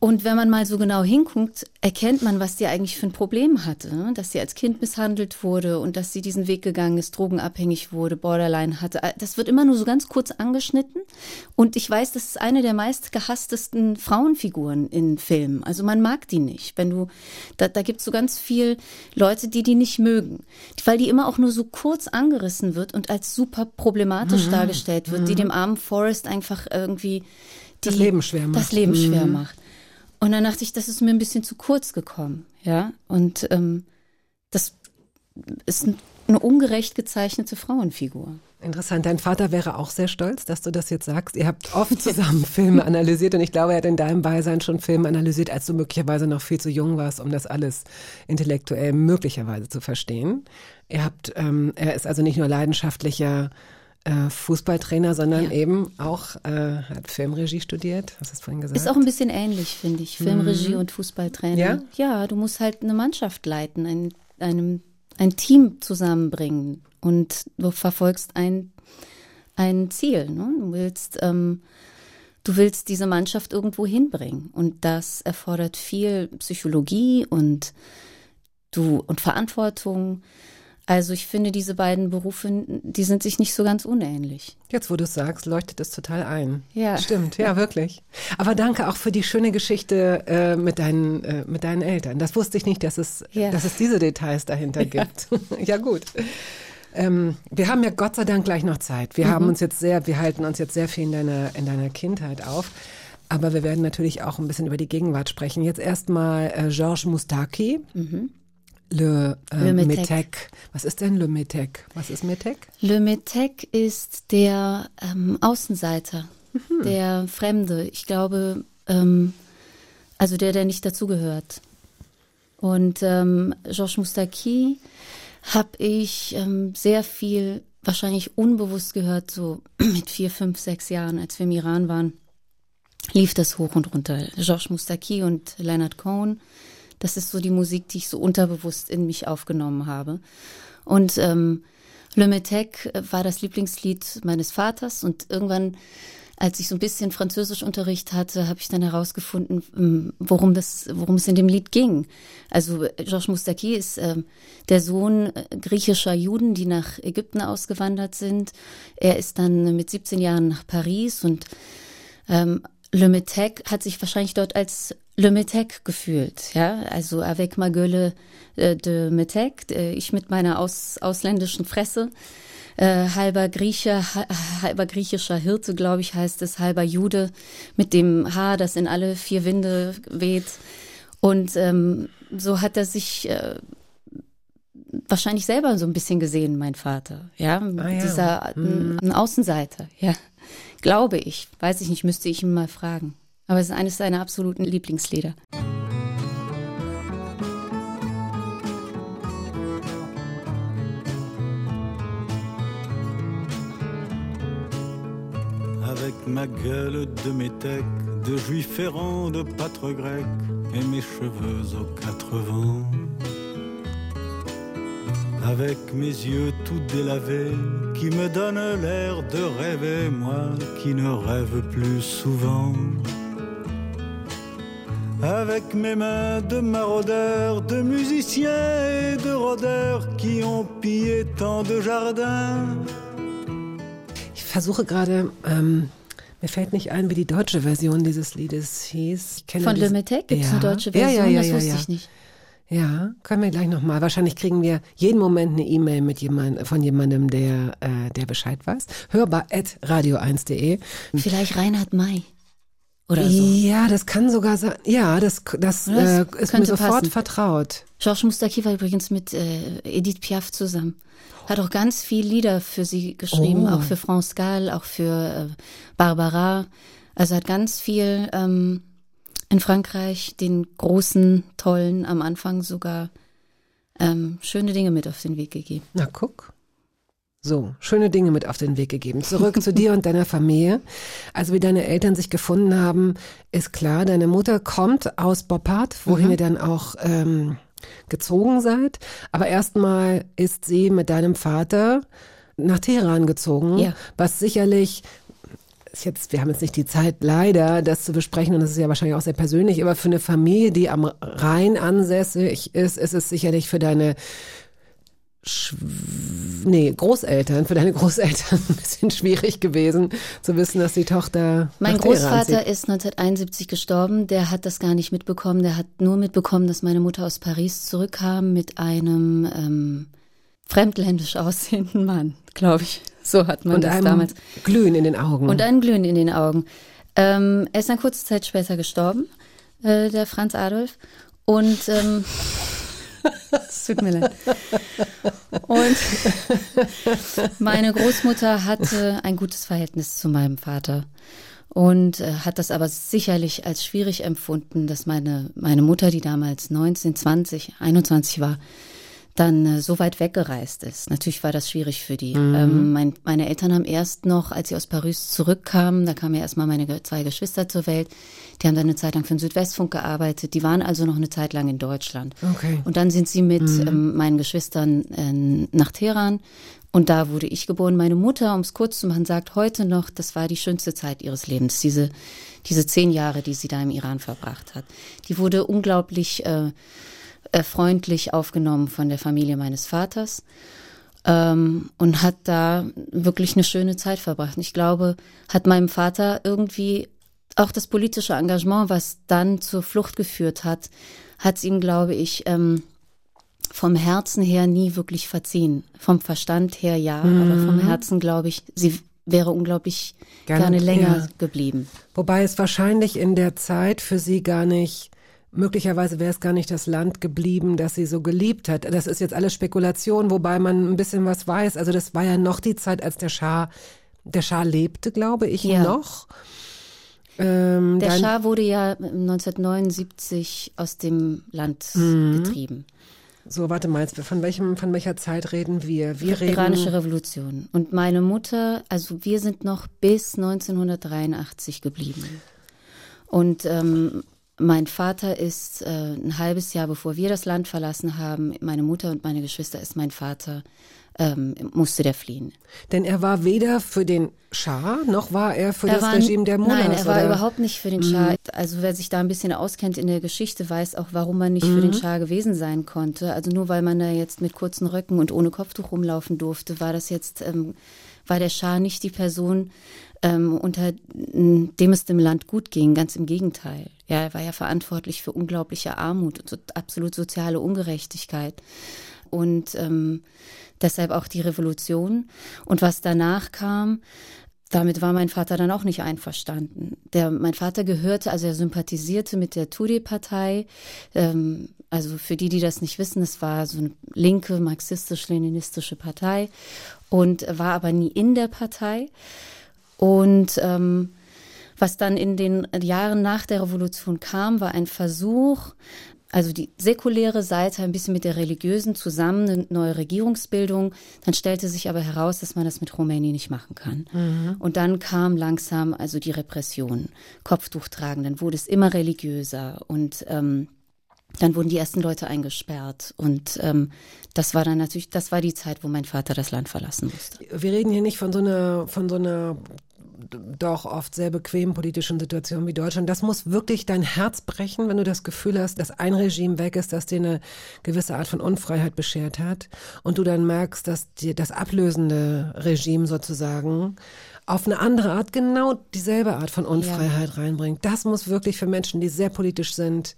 D: Und wenn man mal so genau hinguckt, erkennt man, was die eigentlich für ein Problem hatte. ne? Dass sie als Kind misshandelt wurde und dass sie diesen Weg gegangen ist, drogenabhängig wurde, Borderline hatte. Das wird immer nur so ganz kurz angeschnitten. Und ich weiß, das ist eine der meist gehasstesten Frauenfiguren in Filmen. Also man mag die nicht. Wenn du, da, da gibt es so ganz viel Leute, die die nicht mögen. Weil die immer auch nur so kurz angerissen wird und als super problematisch dargestellt wird, die dem armen Forrest einfach irgendwie die,
B: Das Leben schwer macht.
D: Das Leben schwer macht. Und dann dachte ich, das ist mir ein bisschen zu kurz gekommen, ja. Und ähm, das ist eine ungerecht gezeichnete Frauenfigur.
B: Interessant. Dein Vater wäre auch sehr stolz, dass du das jetzt sagst. Ihr habt oft zusammen Filme analysiert und ich glaube, er hat in deinem Beisein schon Filme analysiert, als du möglicherweise noch viel zu jung warst, um das alles intellektuell möglicherweise zu verstehen. Ihr habt, ähm, er ist also nicht nur leidenschaftlicher äh, Fußballtrainer, sondern
D: Ja.
B: eben auch äh, hat Filmregie studiert. Hast du es vorhin gesagt?
D: Ist auch ein bisschen ähnlich, finde ich. Filmregie und Fußballtrainer.
B: Ja?
D: ja, du musst halt eine Mannschaft leiten, ein, einem, ein Team zusammenbringen und du verfolgst ein, ein Ziel. Ne? Du willst, ähm, du willst diese Mannschaft irgendwo hinbringen und das erfordert viel Psychologie und du und Verantwortung. Also ich finde, diese beiden Berufe, die sind sich nicht so ganz unähnlich.
B: Jetzt, wo du es sagst, leuchtet es total ein.
D: Ja.
B: Stimmt, ja, wirklich. Aber danke auch für die schöne Geschichte äh, mit, deinen, äh, mit deinen Eltern. Das wusste ich nicht, dass es,
D: Ja.
B: dass es diese Details dahinter gibt. ja, gut. Ähm, wir haben ja Gott sei Dank gleich noch Zeit. Wir haben uns jetzt sehr, wir halten uns jetzt sehr viel in deiner, in deiner Kindheit auf. Aber wir werden natürlich auch ein bisschen über die Gegenwart sprechen. Jetzt erstmal äh, Georges Moustaki. Le, äh,
D: Le Metec.
B: Metec. Was ist denn Le Metec? Was ist Metec?
D: Le Metec ist der ähm, Außenseiter, der Fremde. Ich glaube, ähm, also der, der nicht dazugehört. Und ähm, Georges Moustaki habe ich ähm, sehr viel, wahrscheinlich unbewusst gehört, so mit vier, fünf, sechs Jahren, als wir im Iran waren, lief das hoch und runter. Georges Moustaki und Leonard Cohen, das ist so die Musik, die ich so unterbewusst in mich aufgenommen habe. Und ähm, Le Metec war das Lieblingslied meines Vaters und irgendwann, als ich so ein bisschen Französischunterricht hatte, habe ich dann herausgefunden, ähm, worum das, worum es in dem Lied ging. Also äh, Georges Moustaki ist ähm, der Sohn äh, griechischer Juden, die nach Ägypten ausgewandert sind. Er ist dann mit 17 Jahren nach Paris und ähm, Le Metec hat sich wahrscheinlich dort als Le Metec gefühlt, ja, also avec ma gueule äh, de Metec, äh, ich mit meiner aus, ausländischen Fresse, äh, halber Grieche, ha, halber griechischer Hirte, glaube ich, heißt es, halber Jude mit dem Haar, das in alle vier Winde weht. Und ähm, so hat er sich äh, wahrscheinlich selber so ein bisschen gesehen, mein Vater, ja,
B: Ah, ja.
D: dieser ein, ein Außenseiter, ja, glaube ich, weiß ich nicht, müsste ich ihn mal fragen. Aber es ist eines seiner absoluten Lieblingslieder.
G: Avec ma gueule de métèque, de juif errant, de pâtre grec, et mes cheveux aux quatre vents. Avec mes yeux tout délavés, qui me donnent l'air de rêver, moi qui ne rêve plus souvent. Avec mes mains de maraudeurs, de musiciens et de rôdeurs qui ont pillé tant de jardins.
B: Ich versuche gerade, ähm, mir fällt nicht ein, wie die deutsche Version dieses Liedes hieß.
D: Von Le Metec gibt es
B: ja.
D: eine deutsche
B: Ja,
D: Version,
B: ja, ja,
D: das
B: ja,
D: wusste
B: ja.
D: ich nicht.
B: Ja, können wir gleich nochmal. Wahrscheinlich kriegen wir jeden Moment eine E-Mail mit jemand, von jemandem, der, äh, der Bescheid weiß. Hörbar at radio1.de.
D: Vielleicht Reinhard May oder so.
B: Ja, das kann sogar sein. Ja, das, das,
D: Das
B: äh, ist mir sofort
D: passen.
B: vertraut.
D: Georges Moustaki war übrigens mit äh, Edith Piaf zusammen. Hat auch ganz viel Lieder für sie geschrieben,
B: Oh.
D: auch für France Gall, auch für äh, Barbara. Also hat ganz viel ähm, in Frankreich den großen, tollen, am Anfang sogar ähm, schöne Dinge mit auf den Weg gegeben.
B: Na, guck. So, schöne Dinge mit auf den Weg gegeben. Zurück zu dir und deiner Familie. Also wie deine Eltern sich gefunden haben, ist klar. Deine Mutter kommt aus Boppard, wohin ihr dann auch ähm, gezogen seid. Aber erstmal ist sie mit deinem Vater nach Teheran gezogen,
D: Ja.
B: was sicherlich ist jetzt, wir haben jetzt nicht die Zeit, leider, das zu besprechen, und das ist ja wahrscheinlich auch sehr persönlich, aber für eine Familie, die am Rhein ansässig ist, ist es sicherlich für deine Sch nee, Großeltern, für deine Großeltern ein bisschen schwierig gewesen, zu wissen, dass die Tochter.
D: Mein Großvater ist 1971 gestorben. Der hat das gar nicht mitbekommen. Der hat nur mitbekommen, dass meine Mutter aus Paris zurückkam mit einem ähm, fremdländisch aussehenden Mann, glaube ich. So hat man
B: Und
D: das damals.
B: Glühen in den Augen.
D: Und ein Glühen in den Augen. Ähm, er ist dann kurze Zeit später gestorben, äh, der Franz Adolf. Und ähm, es tut mir leid. Und meine Großmutter hatte ein gutes Verhältnis zu meinem Vater und äh, hat das aber sicherlich als schwierig empfunden, dass meine, meine Mutter, die damals 19, 20, 21 war, dann äh, so weit weggereist ist. Natürlich war das schwierig für die. Ähm, mein, meine Eltern haben erst noch, als sie aus Paris zurückkamen, da kamen ja erstmal meine zwei Geschwister zur Welt, die haben dann eine Zeit lang für den Südwestfunk gearbeitet, die waren also noch eine Zeit lang in Deutschland.
B: Okay.
D: Und dann sind sie mit ähm, meinen Geschwistern äh, nach Teheran und da wurde ich geboren. Meine Mutter, um es kurz zu machen, sagt heute noch, das war die schönste Zeit ihres Lebens, diese, diese zehn Jahre, die sie da im Iran verbracht hat. Die wurde unglaublich äh, äh, freundlich aufgenommen von der Familie meines Vaters ähm, und hat da wirklich eine schöne Zeit verbracht. Und ich glaube, hat meinem Vater irgendwie auch das politische Engagement, was dann zur Flucht geführt hat, hat es ihm, glaube ich, ähm, vom Herzen her nie wirklich verziehen. Vom Verstand her ja, aber vom Herzen glaube ich, sie wäre unglaublich
B: Gerne-
D: gerne, länger
B: ja.
D: geblieben.
B: Wobei es wahrscheinlich in der Zeit für sie gar nicht, möglicherweise wäre es gar nicht das Land geblieben, das sie so geliebt hat. Das ist jetzt alles Spekulation, wobei man ein bisschen was weiß. Also das war ja noch die Zeit, als der Schah, der Schah lebte, glaube ich,
D: Ja.
B: noch. Ähm,
D: Der Schah wurde ja 1979 aus dem Land
B: Mhm.
D: getrieben.
B: So, warte mal, jetzt, von welchem, von welcher Zeit reden wir? Wir reden.
D: Iranische Revolution. Und meine Mutter, also wir sind noch bis 1983 geblieben. Und ähm, mein Vater ist äh, ein halbes Jahr bevor wir das Land verlassen haben, meine Mutter und meine Geschwister ist mein Vater, ähm, musste der fliehen.
B: Denn er war weder für den Schah, noch war er für
D: Er
B: das
D: war-
B: Regime der Mullahs.
D: Nein, er war
B: oder? Mhm.
D: überhaupt nicht für den Schah. Also wer sich da ein bisschen auskennt in der Geschichte, weiß auch, warum man nicht für
B: Mhm.
D: den Schah gewesen sein konnte. Also nur weil man da jetzt mit kurzen Röcken und ohne Kopftuch rumlaufen durfte, war das jetzt, ähm, war der Schah nicht die Person, ähm, unter dem es dem Land gut ging. Ganz im Gegenteil. Ja, er war ja verantwortlich für unglaubliche Armut und so, absolut soziale Ungerechtigkeit. Und ähm, deshalb auch die Revolution. Und was danach kam, damit war mein Vater dann auch nicht einverstanden. Der, mein Vater gehörte, also er sympathisierte mit der Tudeh-Partei. Ähm, also für die, die das nicht wissen, es war so eine linke, marxistisch-leninistische Partei und war aber nie in der Partei. Und ähm, was dann in den Jahren nach der Revolution kam, war ein Versuch, also die säkuläre Seite ein bisschen mit der religiösen zusammen, eine neue Regierungsbildung. Dann stellte sich aber heraus, dass man das mit Khomeini nicht machen kann. Und dann kam langsam also die Repression, Kopftuch tragen, dann wurde es immer religiöser und ähm, dann wurden die ersten Leute eingesperrt und ähm, das war dann natürlich, das war die Zeit, wo mein Vater das Land verlassen musste.
B: Wir reden hier nicht von so einer, von so einer doch oft sehr bequemen politischen Situation wie Deutschland. Das muss wirklich dein Herz brechen, wenn du das Gefühl hast, dass ein Regime weg ist, das dir eine gewisse Art von Unfreiheit beschert hat und du dann merkst, dass dir das ablösende Regime sozusagen auf eine andere Art genau dieselbe Art von Unfreiheit reinbringt. Das muss wirklich für Menschen, die sehr politisch sind,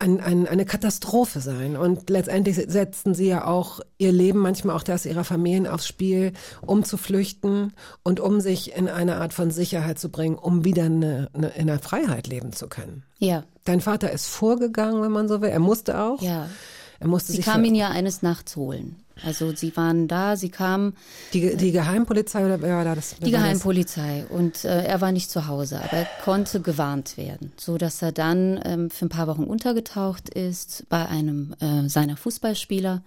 B: ein, ein, eine Katastrophe sein. Und letztendlich setzen sie ja auch ihr Leben, manchmal auch das ihrer Familien aufs Spiel, um zu flüchten und um sich in eine Art von Sicherheit zu bringen, um wieder eine, eine, in der Freiheit leben zu können.
D: Ja,
B: Dein Vater ist vorgegangen, wenn man so will. Er musste auch.
D: ja.
B: Er musste
D: Sie
B: sich für-
D: ihn ja eines Nachts holen. Also sie waren da, sie kamen,
B: die, die Geheimpolizei oder wer war da das?
D: die
B: war das?
D: Geheimpolizei und äh, er war nicht zu Hause, aber er konnte gewarnt werden, so dass er dann ähm, für ein paar Wochen untergetaucht ist bei einem äh, seiner Fußballspieler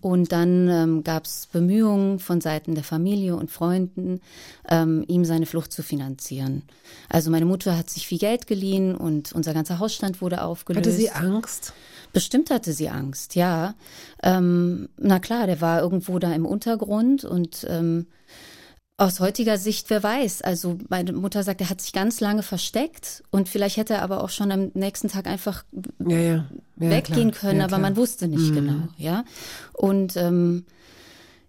D: und dann ähm, gab es Bemühungen von Seiten der Familie und Freunden, ähm, ihm seine Flucht zu finanzieren. Also meine Mutter hat sich viel Geld geliehen und unser ganzer Hausstand wurde aufgelöst.
B: Hatte sie Angst?
D: Bestimmt hatte sie Angst, ja. Ähm, na klar, der war irgendwo da im Untergrund und ähm, Aus heutiger Sicht, wer weiß. Also meine Mutter sagt, er hat sich ganz lange versteckt und vielleicht hätte er aber auch schon am nächsten Tag einfach
B: Ja, ja. ja
D: weggehen
B: klar.
D: können, aber man wusste nicht genau, ja. Und ähm,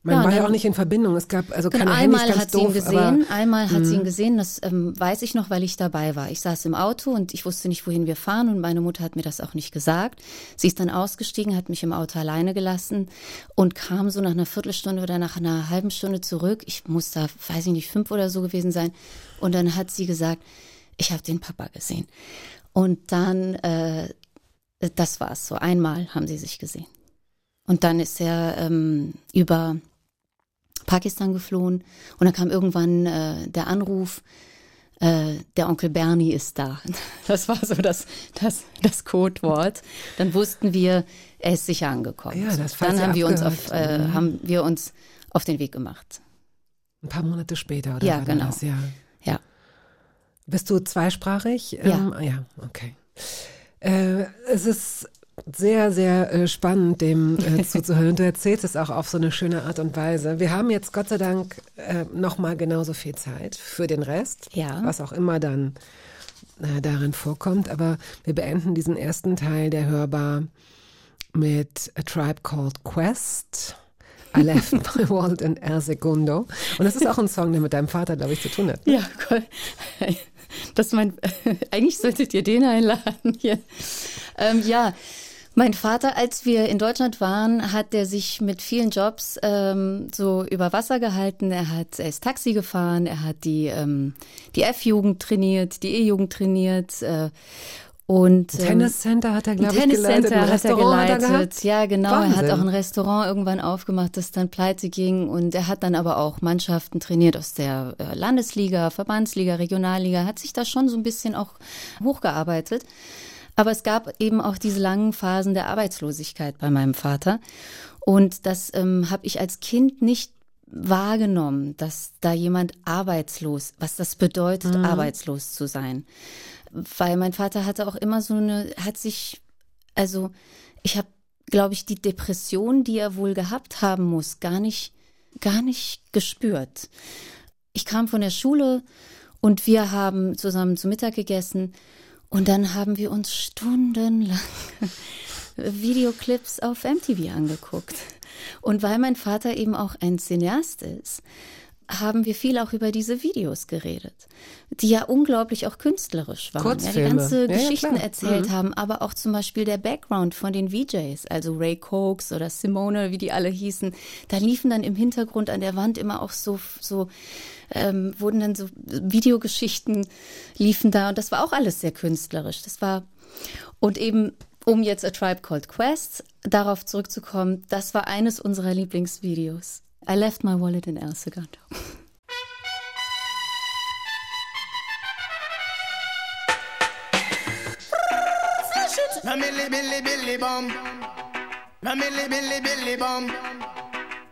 B: Man
D: ja,
B: war ja auch nicht in Verbindung. Es gab also keine Handys,
D: einmal hat sie ihn gesehen,
B: aber
D: einmal hat sie ihn gesehen, das ähm, weiß ich noch, weil ich dabei war. Ich saß im Auto und ich wusste nicht, wohin wir fahren und meine Mutter hat mir das auch nicht gesagt. Sie ist dann ausgestiegen, hat mich im Auto alleine gelassen und kam so nach einer Viertelstunde oder nach einer halben Stunde zurück. Ich muss da, weiß ich nicht, fünf oder so gewesen sein. Und dann hat sie gesagt, ich habe den Papa gesehen. Und dann, äh, das war's so. Einmal haben sie sich gesehen. Und dann ist er ähm, über Pakistan geflohen und dann kam irgendwann äh, der Anruf, äh, der Onkel Bernie ist da. Das war so das, das, das Codewort. Dann wussten wir, er ist sicher angekommen.
B: Ja, das
D: dann haben wir, uns auf, äh,
B: Mhm.
D: haben wir uns auf den Weg gemacht.
B: ein paar Monate später, oder?
D: Ja,
B: war
D: genau.
B: Das, ja.
D: Ja.
B: Bist du zweisprachig?
D: Ja.
B: Ähm, ja, okay. Äh, es ist sehr, sehr äh, spannend, dem äh, zuzuhören. Du erzählst es auch auf so eine schöne Art und Weise. Wir haben jetzt Gott sei Dank äh, nochmal genauso viel Zeit für den Rest,
D: Ja.
B: was auch immer dann äh, darin vorkommt. Aber wir beenden diesen ersten Teil der Hörbar mit A Tribe Called Quest. I left my wallet in El Segundo. Und das ist auch ein Song, der mit deinem Vater, glaube ich, zu tun hat.
D: Ja, cool. Das mein, eigentlich solltet ihr den einladen hier. Ähm, ja, mein Vater, als wir in Deutschland waren, hat er sich mit vielen Jobs ähm, so über Wasser gehalten. Er hat, er ist Taxi gefahren, er hat die, ähm, die F-Jugend trainiert, die E-Jugend trainiert. Äh, und ähm,
B: Tennis Center hat er,
D: ein
B: glaube ich, geleitet.
D: Center
B: Ein
D: hat er
B: Restaurant hat
D: geleitet.
B: er
D: ja, genau. Er hat
B: Wahnsinn.
D: auch ein Restaurant irgendwann aufgemacht, das dann pleite ging. Und er hat dann aber auch Mannschaften trainiert aus der äh, Landesliga, Verbandsliga, Regionalliga, hat sich da schon so ein bisschen auch hochgearbeitet. Aber es gab eben auch diese langen Phasen der Arbeitslosigkeit bei meinem Vater. Und das ähm, habe ich als Kind nicht wahrgenommen, dass da jemand arbeitslos, was das bedeutet, arbeitslos zu sein weil mein Vater hatte auch immer so eine, hat sich, also ich habe, glaube ich, die Depression, die er wohl gehabt haben muss, gar nicht, gar nicht gespürt. Ich kam von der Schule und wir haben zusammen zu Mittag gegessen und dann haben wir uns stundenlang Videoclips auf MTV angeguckt. Und weil mein Vater eben auch ein Cineast ist, haben wir viel auch über diese Videos geredet, die ja unglaublich auch künstlerisch waren. Ja, die
B: Kurzfilme.
D: ganze
B: Ja, ja,
D: Geschichten
B: klar.
D: erzählt
B: Mhm.
D: haben, aber auch zum Beispiel der Background von den VJs, also Ray Cokes oder Simone, wie die alle hießen. Da liefen dann im Hintergrund an der Wand immer auch so, so ähm, wurden dann so Videogeschichten liefen da und das war auch alles sehr künstlerisch. Das war und eben um jetzt A Tribe Called Quest darauf zurückzukommen, das war eines unserer Lieblingsvideos. I left my wallet in El Segundo.
F: Na milli billy billy bum. Na milli billy billy bum.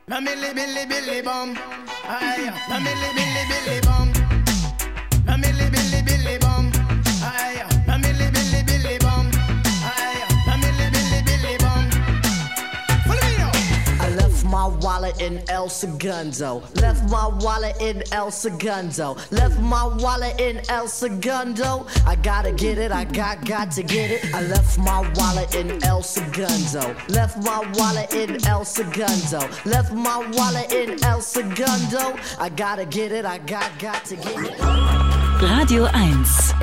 F: Na milli billy bum. I am Billy, Billy, milli.
H: El Segundo. Left my wallet in El Segundo. Left my wallet in El Segundo. I gotta get it, I got got to get it. I left my wallet in El Segundo. Left my wallet in El Segundo. Left my wallet in El Segundo. I gotta get it, I got got to get it.
A: Radio 1.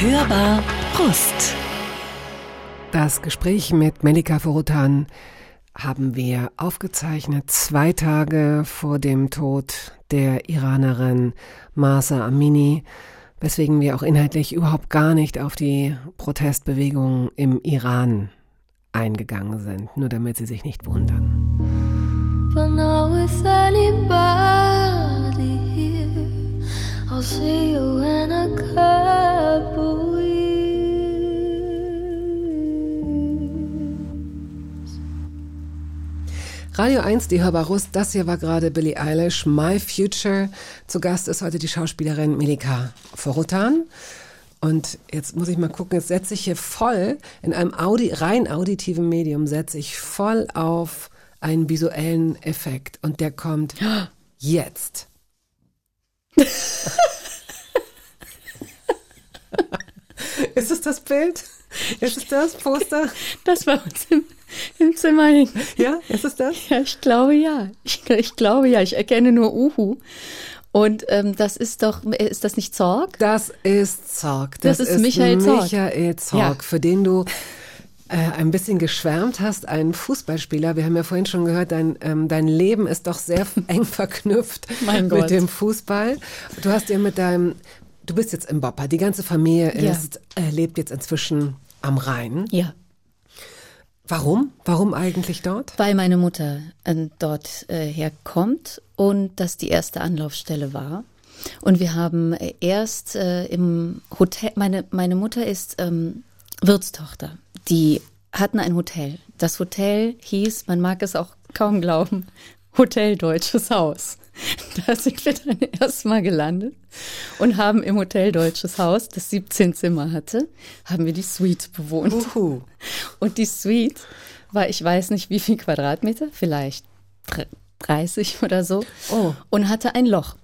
A: Hörbar Brust.
B: Das Gespräch mit Melika Forutan haben wir aufgezeichnet zwei Tage vor dem Tod der Iranerin Masa Amini, weswegen wir auch inhaltlich überhaupt gar nicht auf die Protestbewegungen im Iran eingegangen sind, nur damit Sie sich nicht wundern.
I: I'll see you in a couple
B: Radio 1, die Hörbarust, das hier war gerade Billie Eilish, My Future. Zu Gast ist heute die Schauspielerin Melika Forutan. Und jetzt muss ich mal gucken, jetzt setze ich hier voll, in einem Audi, rein auditiven Medium setze ich voll auf einen visuellen Effekt. Und der kommt jetzt. Ist es das Bild? Ist es das Poster?
D: Das war uns im, im Zimmer hängen.
B: Ja, ist es das?
D: Ja, ich glaube ja. Ich, ich glaube ja. Ich erkenne nur Uhu. Und ähm, das ist doch, ist das nicht Zorg?
B: Das ist Zorg.
D: Das ist Michael Zorg.
B: Michael Zorg,
D: Ja.
B: für den du äh, ein bisschen geschwärmt hast, ein Fußballspieler. Wir haben ja vorhin schon gehört, dein, ähm, dein Leben ist doch sehr eng verknüpft mit dem Fußball. Du hast ja mit deinem, du bist jetzt im Bopper, die ganze Familie
D: Ja.
B: ist, äh, lebt jetzt inzwischen am Rhein.
D: Ja.
B: Warum? Warum eigentlich dort?
D: Weil meine Mutter äh, dort äh, herkommt und das die erste Anlaufstelle war. Und wir haben äh, erst äh, im Hotel, meine, meine Mutter ist ähm, Wirtstochter. Die hatten ein Hotel. Das Hotel hieß, man mag es auch kaum glauben, Hotel Deutsches Haus. Da sind wir dann erstmal gelandet und haben im Hotel Deutsches Haus, das 17 Zimmer hatte, haben wir die Suite bewohnt.
B: Uhu.
D: Und die Suite war, ich weiß nicht wie viel Quadratmeter, vielleicht dr- 30 oder so.
B: Oh.
D: Und hatte ein Loch.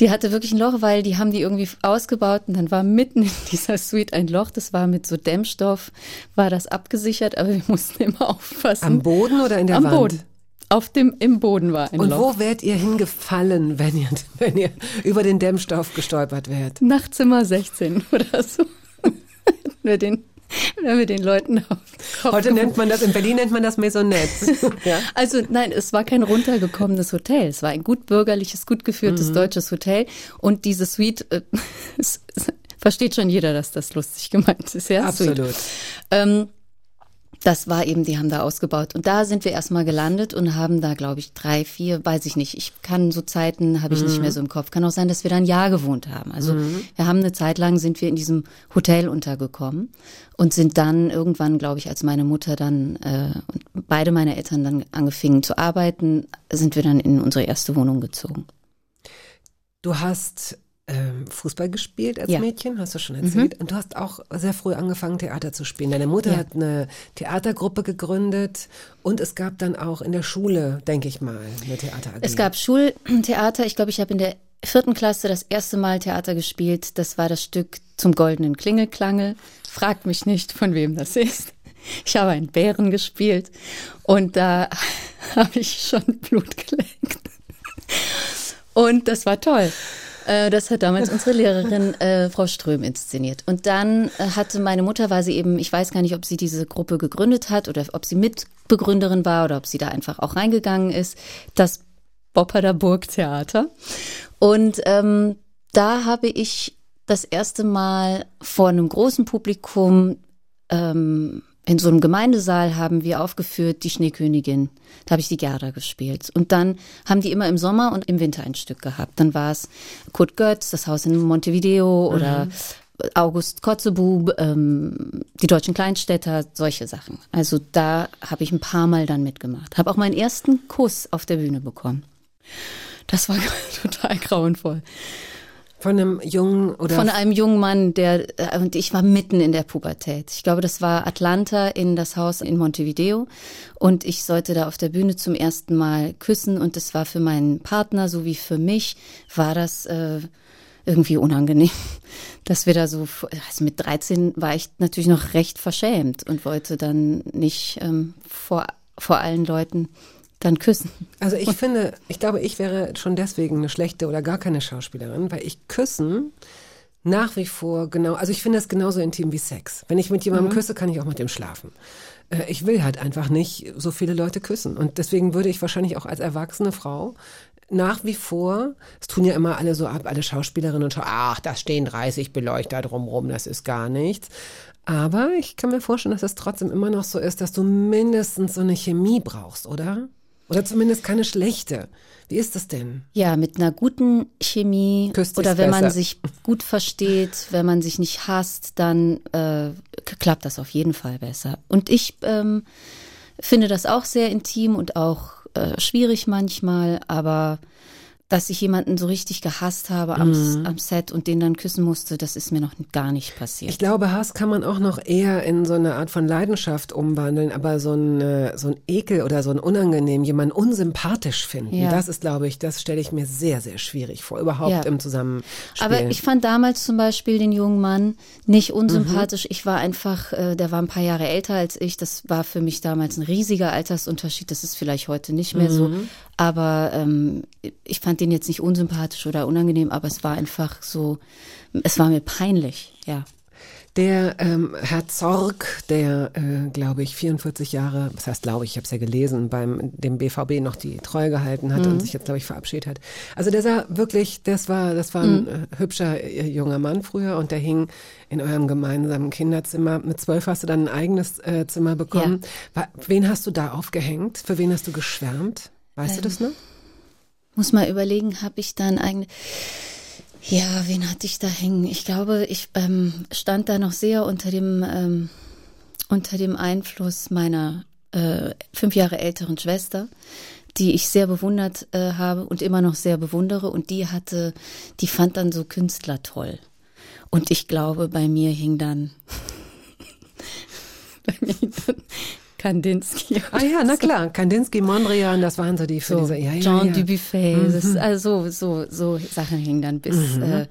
D: Die hatte wirklich ein Loch, weil die haben die irgendwie ausgebaut und dann war mitten in dieser Suite ein Loch. Das war mit so Dämmstoff, war das abgesichert, aber wir mussten immer aufpassen.
B: Am Boden oder in der
D: Am
B: Wand?
D: Boden. Auf dem, im Boden war ein
B: Und
D: Loch.
B: wo wärt ihr hingefallen, wenn ihr, wenn ihr über den Dämmstoff gestolpert wärt?
D: Nach Zimmer 16 oder so. wenn, wir den, wenn wir den Leuten auf
B: Heute nennt man das, in Berlin nennt man das Maisonette. ja?
D: Also nein, es war kein runtergekommenes Hotel. Es war ein gut bürgerliches, gut geführtes
B: Mhm.
D: deutsches Hotel. Und diese Suite, äh, es, es, versteht schon jeder, dass das lustig gemeint ist. Ja?
B: Absolut.
D: Ähm, das war eben, die haben da ausgebaut. Und da sind wir erstmal gelandet und haben da, glaube ich, drei, vier, weiß ich nicht. Ich kann so Zeiten, habe ich nicht mehr so im Kopf. Kann auch sein, dass wir da ein Jahr gewohnt haben. Also wir haben eine Zeit lang, sind wir in diesem Hotel untergekommen und sind dann irgendwann, glaube ich, als meine Mutter dann äh, und beide meine Eltern dann angefingen zu arbeiten, sind wir dann in unsere erste Wohnung gezogen.
B: Du hast ähm, Fußball gespielt als
D: Ja. Mhm.
B: Mädchen, hast du schon erzählt. Und du hast auch sehr früh angefangen, Theater zu spielen. Deine Mutter
D: Ja.
B: hat eine Theatergruppe gegründet und es gab dann auch in der Schule, denke ich mal, eine Theater AG.
D: Es gab Schultheater. Ich glaube, ich habe in der vierten Klasse das erste Mal Theater gespielt. Das war das Stück zum goldenen Klingelklangel. Fragt mich nicht, von wem das ist. Ich habe einen Bären gespielt und da habe ich schon Blut geleckt. Und das war toll. Äh, Das hat damals unsere Lehrerin äh, Frau Ström inszeniert. Und dann äh, hatte meine Mutter, war sie eben, ich weiß gar nicht, ob sie diese Gruppe gegründet hat oder ob sie Mitbegründerin war oder ob sie da einfach auch reingegangen ist, das Bopperder Burgtheater. Und ähm, da habe ich das erste Mal vor einem großen Publikum ähm, in so einem Gemeindesaal haben wir aufgeführt die Schneekönigin. Da habe ich die Gerda gespielt. Und dann haben die immer im Sommer und im Winter ein Stück gehabt. Dann war es Kurt Götz, das Haus in Montevideo oder August Kotzebub, ähm, die deutschen Kleinstädter, solche Sachen. Also da habe ich ein paar Mal dann mitgemacht. Habe auch meinen ersten Kuss auf der Bühne bekommen. Das war total grauenvoll.
B: Von einem jungen oder
D: Von einem jungen Mann, der, äh, und ich war mitten in der Pubertät. Ich glaube, das war Atlanta in das Haus in Montevideo. Und ich sollte da auf der Bühne zum ersten Mal küssen. Und das war für meinen Partner sowie für mich, war das äh, irgendwie unangenehm, dass wir da so, also mit 13 war ich natürlich noch recht verschämt und wollte dann nicht ähm, vor, vor allen Leuten dann küssen.
B: Also ich finde, ich glaube, ich wäre schon deswegen eine schlechte oder gar keine Schauspielerin, weil ich küssen nach wie vor genau, also ich finde das genauso intim wie Sex. Wenn ich mit jemandem küsse, kann ich auch mit dem schlafen. Äh, Ich will halt einfach nicht so viele Leute küssen. Und deswegen würde ich wahrscheinlich auch als erwachsene Frau nach wie vor, es tun ja immer alle so ab, alle Schauspielerinnen und Schau, ach, da stehen 30 Beleuchter drumrum, das ist gar nichts. Aber ich kann mir vorstellen, dass es trotzdem immer noch so ist, dass du mindestens so eine Chemie brauchst, oder? Oder zumindest keine schlechte. Wie ist das denn?
D: Ja, mit einer guten Chemie
B: Küsst
D: oder wenn man
B: besser.
D: sich gut versteht, wenn man sich nicht hasst, dann äh, klappt das auf jeden Fall besser. Und ich ähm, finde das auch sehr intim und auch äh, schwierig manchmal, aber dass ich jemanden so richtig gehasst habe am, am Set und den dann küssen musste, das ist mir noch gar nicht passiert.
B: Ich glaube, Hass kann man auch noch eher in so eine Art von Leidenschaft umwandeln, aber so ein, äh, so ein Ekel oder so ein Unangenehm, jemanden unsympathisch finden,
D: Ja.
B: das ist, glaube ich, das stelle ich mir sehr, sehr schwierig vor, überhaupt
D: Ja.
B: im Zusammenspiel.
D: Aber ich fand damals zum Beispiel den jungen Mann nicht
B: Mhm.
D: unsympathisch. Ich war einfach, äh, der war ein paar Jahre älter als ich. Das war für mich damals ein riesiger Altersunterschied. Das ist vielleicht heute nicht mehr so. Aber ähm, ich fand den jetzt nicht unsympathisch oder unangenehm, aber es war einfach so, es war mir peinlich, ja.
B: Der ähm, Herr Zorg, der, äh, glaube ich, 44 Jahre, das heißt, glaube ich, ich habe es ja gelesen, beim dem BVB noch die Treue gehalten hat
D: Mhm.
B: und sich jetzt, glaube ich, verabschiedet hat. Also der sah wirklich, das war, das war ein
D: Mhm.
B: äh, hübscher äh, junger Mann früher und der hing in eurem gemeinsamen Kinderzimmer. Mit zwölf hast du dann ein eigenes äh, Zimmer bekommen. Wa- Wen hast du da aufgehängt? Für wen hast du geschwärmt? Weißt du das noch?
D: Muss mal überlegen, habe ich dann eigentlich. Ja, wen hatte ich da hängen? Ich glaube, ich ähm, stand da noch sehr unter dem ähm, unter dem Einfluss meiner äh, fünf Jahre älteren Schwester, die ich sehr bewundert äh, habe und immer noch sehr bewundere. Und die hatte, die fand dann so Künstler toll. Und ich glaube, bei mir hing dann, bei mir hing dann Kandinsky.
B: Ah ja, na klar, Kandinsky, Mondrian, das waren so die für
D: So,
B: diese, ja, ja,
D: Jean
B: ja.
D: Dubuffet, das ist, also so, so Sachen hingen dann bis äh,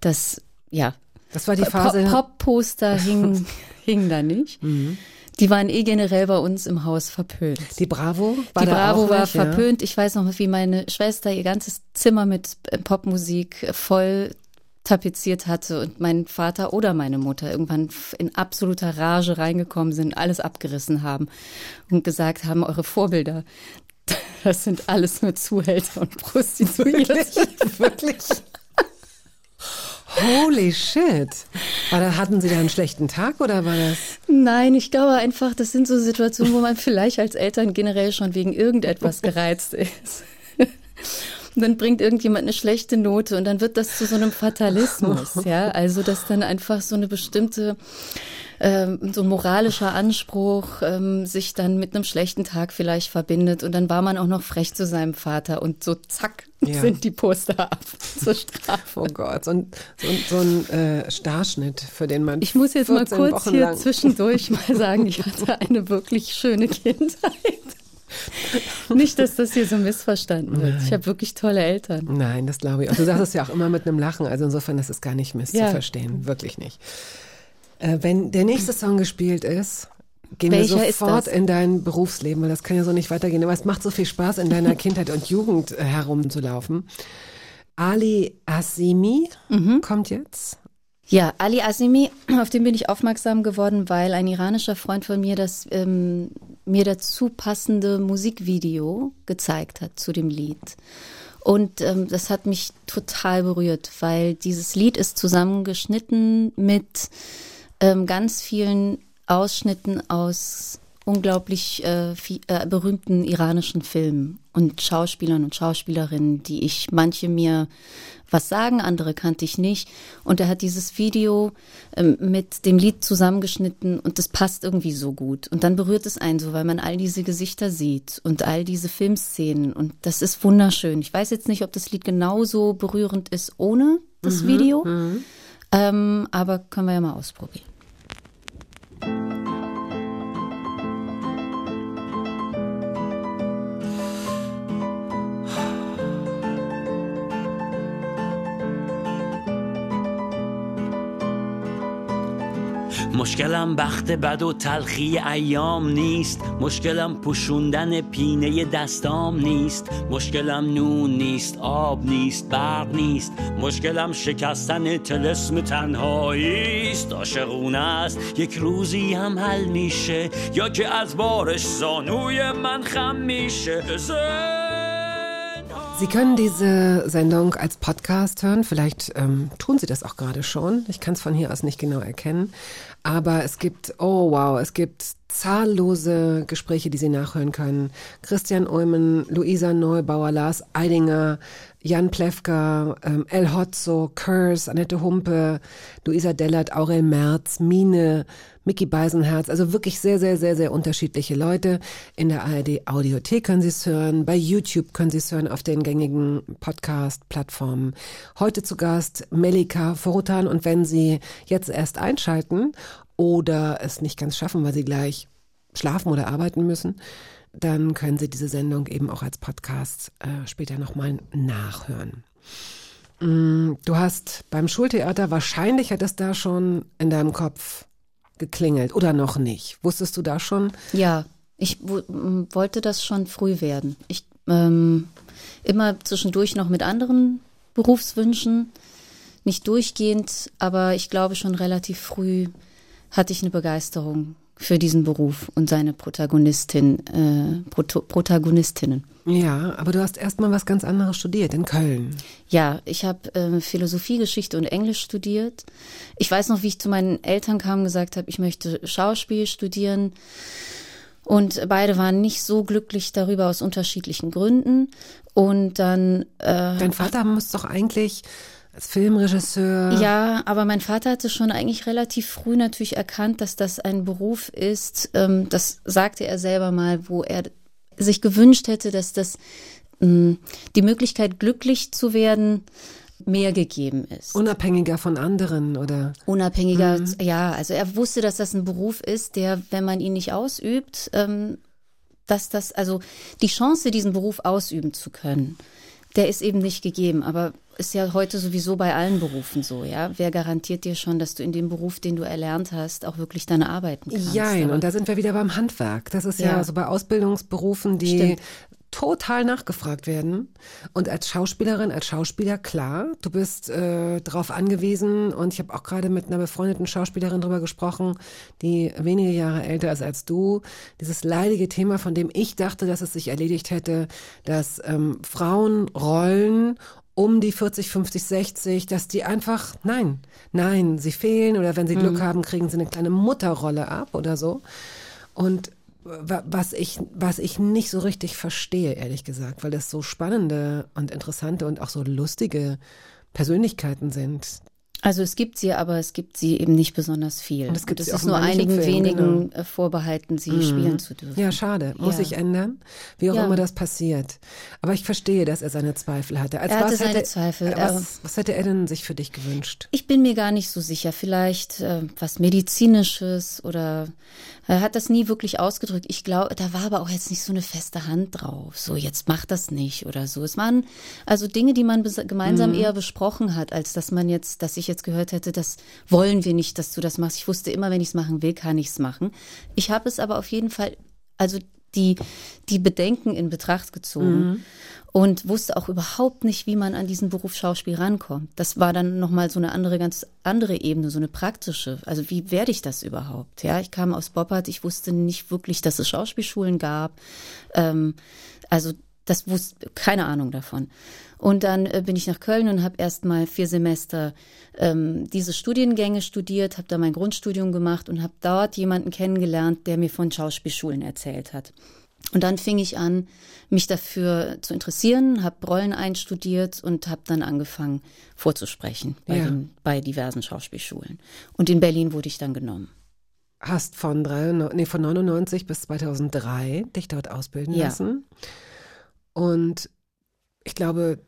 D: das, ja.
B: Das war die Phase.
D: Pop- Pop-Poster hingen hing da nicht. Die waren eh generell bei uns im Haus verpönt.
B: Die Bravo war
D: Die Bravo war
B: nicht, ja?
D: verpönt. Ich weiß noch, wie meine Schwester ihr ganzes Zimmer mit äh, Popmusik voll tapeziert hatte und mein Vater oder meine Mutter irgendwann in absoluter Rage reingekommen sind, alles abgerissen haben und gesagt haben, eure Vorbilder, das sind alles nur Zuhälter und Prostituierte.
B: Wirklich? Holy shit. War da, hatten Sie da einen schlechten Tag oder war das?
D: Nein, ich glaube einfach, das sind so Situationen, wo man vielleicht als Eltern generell schon wegen irgendetwas gereizt ist. Und dann bringt irgendjemand eine schlechte Note und dann wird das zu so einem Fatalismus, ja. Also, dass dann einfach so eine bestimmte, ähm, so ein moralischer Anspruch ähm, sich dann mit einem schlechten Tag vielleicht verbindet und dann war man auch noch frech zu seinem Vater und so zack
B: Ja.
D: sind die Poster ab zur Strafe.
B: Oh Gott, so ein, so ein, so ein äh, Starschnitt, für den man.
D: Ich muss jetzt mal
B: 14
D: kurz
B: Wochen
D: hier
B: lang-
D: zwischendurch mal sagen, ich hatte eine wirklich schöne Kindheit. Nicht, dass das hier so missverstanden wird. Ich habe wirklich tolle Eltern.
B: Nein, das glaube ich. Und du sagst es ja auch immer mit einem Lachen. Also insofern ist es gar nicht
D: Ja.
B: misszuverstehen. Wirklich nicht. Äh, wenn der nächste Song gespielt ist, gehen
D: Welcher
B: wir
D: ist
B: sofort
D: das?
B: in dein Berufsleben, weil das kann ja so nicht weitergehen. Aber es macht so viel Spaß, in deiner Kindheit und Jugend äh, herumzulaufen. Ali Asimi
D: Mhm.
B: kommt jetzt.
D: Ja, Ali Asimi, auf den bin ich aufmerksam geworden, weil ein iranischer Freund von mir das ähm, mir dazu passende Musikvideo gezeigt hat zu dem Lied. Und ähm, das hat mich total berührt, weil dieses Lied ist zusammengeschnitten mit ähm, ganz vielen Ausschnitten aus unglaublich äh, viel, äh, berühmten iranischen Filmen und Schauspielern und Schauspielerinnen, die ich manche mir was sagen, andere kannte ich nicht. Und er hat dieses Video ähm, mit dem Lied zusammengeschnitten und das passt irgendwie so gut. Und dann berührt es einen so, weil man all diese Gesichter sieht und all diese Filmszenen. Und das ist wunderschön. Ich weiß jetzt nicht, ob das Lied genauso berührend ist ohne das Video, ähm, aber können wir ja mal ausprobieren.
J: مشکلم بخت بد و تلخی ایام نیست. مشکلم پوشوندن پینه دستام نیست. مشکلم نون نیست آب نیست برق نیست. مشکلم شکستن تلسم تنهایی است عاشقونه است یک روزی هم حل میشه. یا که از بارش زانوی من خم میشه.
B: Sie können diese Sendung als Podcast hören. Vielleicht ähm, tun Sie das auch gerade schon. Ich kann es von hier aus nicht genau erkennen. Aber es gibt, oh wow, es gibt zahllose Gespräche, die Sie nachhören können. Christian Ulmen, Luisa Neubauer, Lars Eidinger, Jan Plewka, ähm, El Hotzo, Curse, Annette Humpe, Luisa Dellert, Aurel Merz, Mine, Mickey Beisenherz, also wirklich sehr, sehr, sehr, sehr unterschiedliche Leute. In der ARD Audiothek können Sie es hören, bei YouTube können Sie es hören, auf den gängigen Podcast-Plattformen. Heute zu Gast Melika Forutan und wenn Sie jetzt erst einschalten oder es nicht ganz schaffen, weil Sie gleich schlafen oder arbeiten müssen, dann können Sie diese Sendung eben auch als Podcast äh, später nochmal nachhören. Mm, Du hast beim Schultheater, wahrscheinlich hat es da schon in deinem Kopf geklingelt oder noch nicht. Wusstest du da schon?
D: Ja, ich wollte das schon früh werden. Ich ähm, immer zwischendurch noch mit anderen Berufswünschen, nicht durchgehend, aber ich glaube schon relativ früh hatte ich eine Begeisterung für diesen Beruf und seine Protagonistin, äh, Proto Protagonistinnen.
B: Ja, aber du hast erstmal was ganz anderes studiert in Köln.
D: Ja, ich habe äh, Philosophie, Geschichte und Englisch studiert. Ich weiß noch, wie ich zu meinen Eltern kam und gesagt habe, ich möchte Schauspiel studieren. Und beide waren nicht so glücklich darüber aus unterschiedlichen Gründen. Und dann. Äh,
B: Dein Vater muss doch eigentlich als Filmregisseur.
D: ja, aber mein Vater hatte schon eigentlich relativ früh natürlich erkannt, dass das ein Beruf ist, ähm, das sagte er selber mal, wo er sich gewünscht hätte, dass das mh, die Möglichkeit, glücklich zu werden, mehr gegeben ist.
B: Unabhängiger von anderen oder?
D: Unabhängiger,
B: Mhm.
D: ja, also er wusste, dass das ein Beruf ist, der, wenn man ihn nicht ausübt, ähm, dass das, also die Chance, diesen Beruf ausüben zu können, der ist eben nicht gegeben. Aber ist ja heute sowieso bei allen Berufen so, ja. Wer garantiert dir schon, dass du in dem Beruf, den du erlernt hast, auch wirklich dann arbeiten kannst?
B: Jein,
D: Aber-
B: und da sind wir wieder beim Handwerk. Das ist ja,
D: Ja.
B: so bei Ausbildungsberufen, die
D: Stimmt.
B: total nachgefragt werden. Und als Schauspielerin, als Schauspieler, klar, du bist äh, darauf angewiesen. Und ich habe auch gerade mit einer befreundeten Schauspielerin drüber gesprochen, die wenige Jahre älter ist als du. Dieses leidige Thema, von dem ich dachte, dass es sich erledigt hätte, dass ähm, Frauenrollen um die 40, 50, 60, dass die einfach, nein, nein, sie fehlen oder wenn sie Glück
D: Mhm.
B: haben, kriegen sie eine kleine Mutterrolle ab oder so. Und wa- was ich, was ich nicht so richtig verstehe, ehrlich gesagt, weil das so spannende und interessante und auch so lustige Persönlichkeiten sind.
D: Also es gibt sie, aber es gibt sie eben nicht besonders viel.
B: Und es gibt sie
D: ist nur einigen
B: Film,
D: wenigen
B: genau.
D: vorbehalten, sie
B: Mhm.
D: spielen zu dürfen.
B: Ja, schade. Muss
D: Ja.
B: sich ändern. Wie auch
D: Ja.
B: immer das passiert. Aber ich verstehe, dass er seine Zweifel hatte. Als
D: Er hatte
B: was
D: seine
B: hätte,
D: Zweifel,
B: Was, was hätte er denn sich für dich gewünscht?
D: Ich bin mir gar nicht so sicher. Vielleicht äh, was Medizinisches oder er hat das nie wirklich ausgedrückt. Ich glaube, da war aber auch jetzt nicht so eine feste Hand drauf. So, jetzt mach das nicht oder so. Es waren also Dinge, die man gemeinsam
K: Mhm.
D: eher besprochen hat, als dass man jetzt, dass ich jetzt gehört hätte, das wollen wir nicht, dass du das machst. Ich wusste immer, wenn ich es machen will, kann ich es machen. Ich habe es aber auf jeden Fall, also die, die Bedenken in Betracht gezogen
K: Mhm.
D: und wusste auch überhaupt nicht, wie man an diesen Beruf Schauspiel rankommt. Das war dann nochmal so eine andere, ganz andere Ebene, so eine praktische. Also wie werde ich das überhaupt? Ja, ich kam aus Boppard, ich wusste nicht wirklich, dass es Schauspielschulen gab. Ähm, also das wusste keine Ahnung davon. Und dann äh, bin ich nach Köln und habe erst mal vier Semester ähm, diese Studiengänge studiert, habe da mein Grundstudium gemacht und habe dort jemanden kennengelernt, der mir von Schauspielschulen erzählt hat. Und dann fing ich an, mich dafür zu interessieren, habe Rollen einstudiert und habe dann angefangen vorzusprechen bei,
B: Ja.
D: den, bei diversen Schauspielschulen. Und in Berlin wurde ich dann genommen.
B: Hast von, 3, nee, von 99 bis 2003 dich dort ausbilden
D: Ja.
B: lassen. Und ich glaube,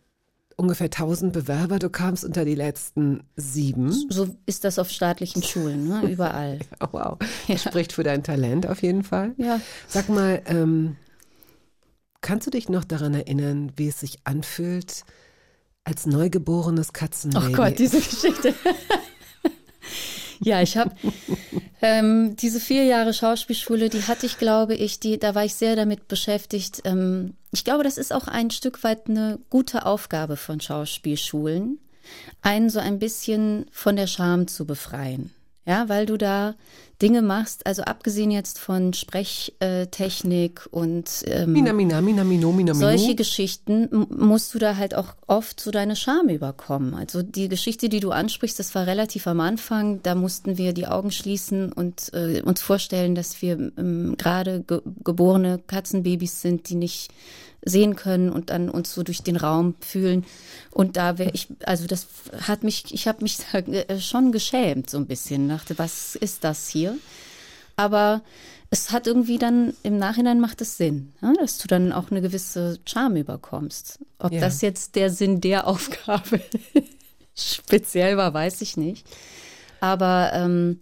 B: ungefähr 1000 Bewerber. Du kamst unter die letzten sieben.
D: So ist das auf staatlichen Schulen, ne? überall.
B: Ja, wow. Das spricht für dein Talent auf jeden Fall.
D: Ja.
B: Sag mal, ähm, kannst du dich noch daran erinnern, wie es sich anfühlt, als neugeborenes Katzenbaby?
D: Oh Gott, diese Geschichte. ja, ich habe ähm, diese vier Jahre Schauspielschule, die hatte ich, glaube ich, die, da war ich sehr damit beschäftigt. Ähm, ich glaube, das ist auch ein Stück weit eine gute Aufgabe von Schauspielschulen, einen so ein bisschen von der Scham zu befreien. Ja, weil du da Dinge machst, also abgesehen jetzt von Sprechtechnik und ähm,
B: Mina, mina, mina, mino, mina,
D: solche Geschichten musst du da halt auch oft so deine Scham überkommen. Also die Geschichte, die du ansprichst, das war relativ am Anfang. Da mussten wir die Augen schließen und äh, uns vorstellen, dass wir ähm, gerade ge geborene Katzenbabys sind, die nicht sehen können und dann uns so durch den Raum fühlen. Und da wäre ich, also das hat mich, ich habe mich da äh, schon geschämt so ein bisschen. Dachte, was ist das hier? Aber es hat irgendwie dann, im Nachhinein macht es Sinn, ne? dass du dann auch eine gewisse Charme überkommst. Ob
B: Ja.
D: das jetzt der Sinn der Aufgabe speziell war, weiß ich nicht. Aber ähm,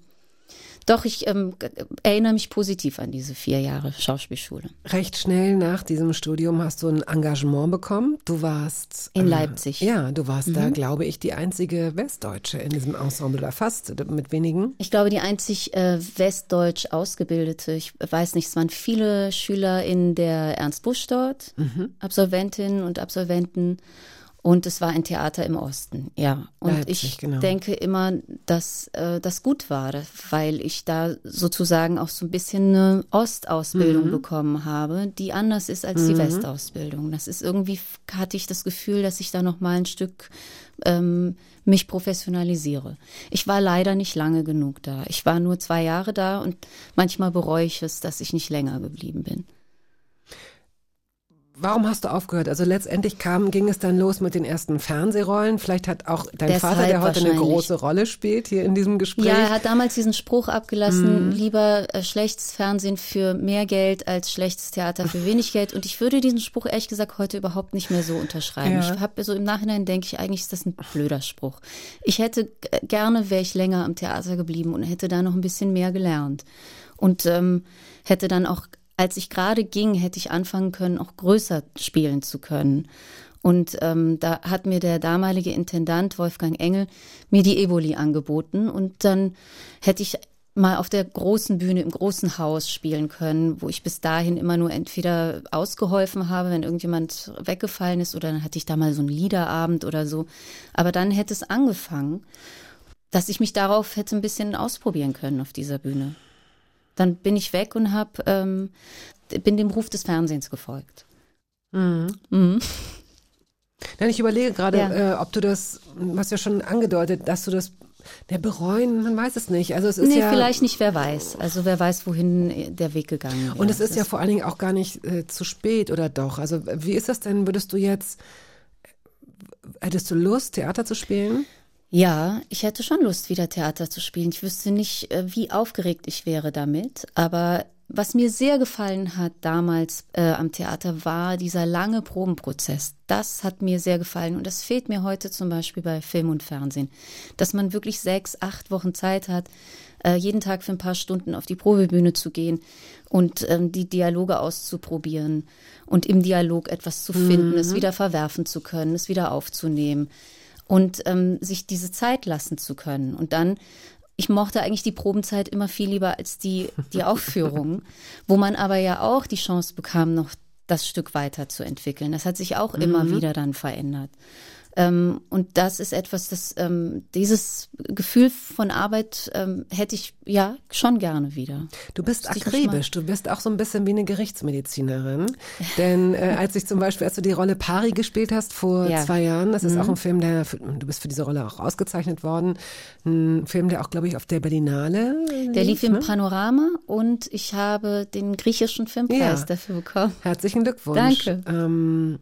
D: doch, ich ähm, erinnere mich positiv an diese vier Jahre Schauspielschule.
B: Recht schnell nach diesem Studium hast du ein Engagement bekommen. Du warst
D: In
B: äh,
D: Leipzig.
B: Ja, du warst da,
D: Mhm.
B: glaube ich, die einzige Westdeutsche in diesem Ensemble oder fast mit wenigen.
D: Ich glaube, die einzig äh, westdeutsch ausgebildete, ich weiß nicht, es waren viele Schüler in der Ernst Busch dort,
B: Mhm.
D: Absolventinnen und Absolventen. Und es war ein Theater im Osten, ja. Und
B: Leipzig,
D: ich
B: genau.
D: denke immer, dass äh, das gut war, weil ich da sozusagen auch so ein bisschen eine Ostausbildung
B: Mhm.
D: bekommen habe, die anders ist als die
B: Mhm.
D: Westausbildung. Das ist irgendwie, hatte ich das Gefühl, dass ich da noch mal ein Stück ähm, mich professionalisiere. Ich war leider nicht lange genug da. Ich war nur zwei Jahre da und manchmal bereue ich es, dass ich nicht länger geblieben bin.
B: Warum hast du aufgehört? Also letztendlich kam, ging es dann los mit den ersten Fernsehrollen. Vielleicht hat auch dein
D: Deshalb
B: Vater, der heute eine große Rolle spielt hier in diesem Gespräch.
D: Ja, er hat damals diesen Spruch abgelassen,
B: Mhm.
D: lieber äh, schlechtes Fernsehen für mehr Geld als schlechtes Theater für wenig Geld. Und ich würde diesen Spruch ehrlich gesagt heute überhaupt nicht mehr so unterschreiben.
B: Ja.
D: Ich habe so im Nachhinein denke ich, eigentlich ist das ein blöder Spruch. Ich hätte g- gerne, wäre ich länger am Theater geblieben und hätte da noch ein bisschen mehr gelernt. Und ähm, hätte dann auch, als ich gerade ging, hätte ich anfangen können, auch größer spielen zu können. Und ähm, da hat mir der damalige Intendant Wolfgang Engel mir die Eboli angeboten und dann hätte ich mal auf der großen Bühne im großen Haus spielen können, wo ich bis dahin immer nur entweder ausgeholfen habe, wenn irgendjemand weggefallen ist, oder dann hatte ich da mal so einen Liederabend oder so. Aber dann hätte es angefangen, dass ich mich darauf hätte ein bisschen ausprobieren können auf dieser Bühne. Dann bin ich weg und hab, ähm, bin dem Ruf des Fernsehens gefolgt.
B: Mhm.
D: Mhm.
B: Nein, ich überlege gerade,
D: Ja.
B: äh, ob du das, was ja schon angedeutet, dass du das, der bereuen, man weiß es nicht. Also es ist
D: nee,
B: ja,
D: vielleicht nicht, wer weiß. Also wer weiß, wohin der Weg gegangen wäre.
B: Und es ist ja vor allen Dingen auch gar nicht äh, zu spät oder doch. Also wie ist das denn? Würdest du jetzt, hättest du Lust, Theater zu spielen?
D: Ja, ich hätte schon Lust, wieder Theater zu spielen. Ich wüsste nicht, äh, wie aufgeregt ich wäre damit. Aber was mir sehr gefallen hat damals äh, am Theater war dieser lange Probenprozess. Das hat mir sehr gefallen und das fehlt mir heute zum Beispiel bei Film und Fernsehen. Dass man wirklich sechs, acht Wochen Zeit hat, äh, jeden Tag für ein paar Stunden auf die Probebühne zu gehen und ähm, die Dialoge auszuprobieren und im Dialog etwas zu finden,
B: Mhm.
D: es wieder verwerfen zu können, es wieder aufzunehmen und ähm, sich diese Zeit lassen zu können. Und dann, ich mochte eigentlich die Probenzeit immer viel lieber als die, die Aufführung, wo man aber ja auch die Chance bekam, noch das Stück weiterzuentwickeln. Das hat sich auch immer
B: Mhm.
D: wieder dann verändert. Ähm, und das ist etwas, das ähm, dieses Gefühl von Arbeit ähm, hätte ich ja schon gerne wieder.
B: Du bist
D: mal-
B: akribisch, du bist auch so ein bisschen wie eine Gerichtsmedizinerin. Denn äh, als ich zum Beispiel, als du die Rolle Pari gespielt hast vor
D: Ja.
B: zwei Jahren, das ist
D: Mhm.
B: auch ein Film, der, du bist für diese Rolle auch ausgezeichnet worden. Ein Film, der auch, glaube ich, auf der Berlinale
D: Der lief im
B: ne?
D: Panorama und ich habe den griechischen Filmpreis
B: Ja.
D: dafür bekommen.
B: Herzlichen Glückwunsch.
D: Danke.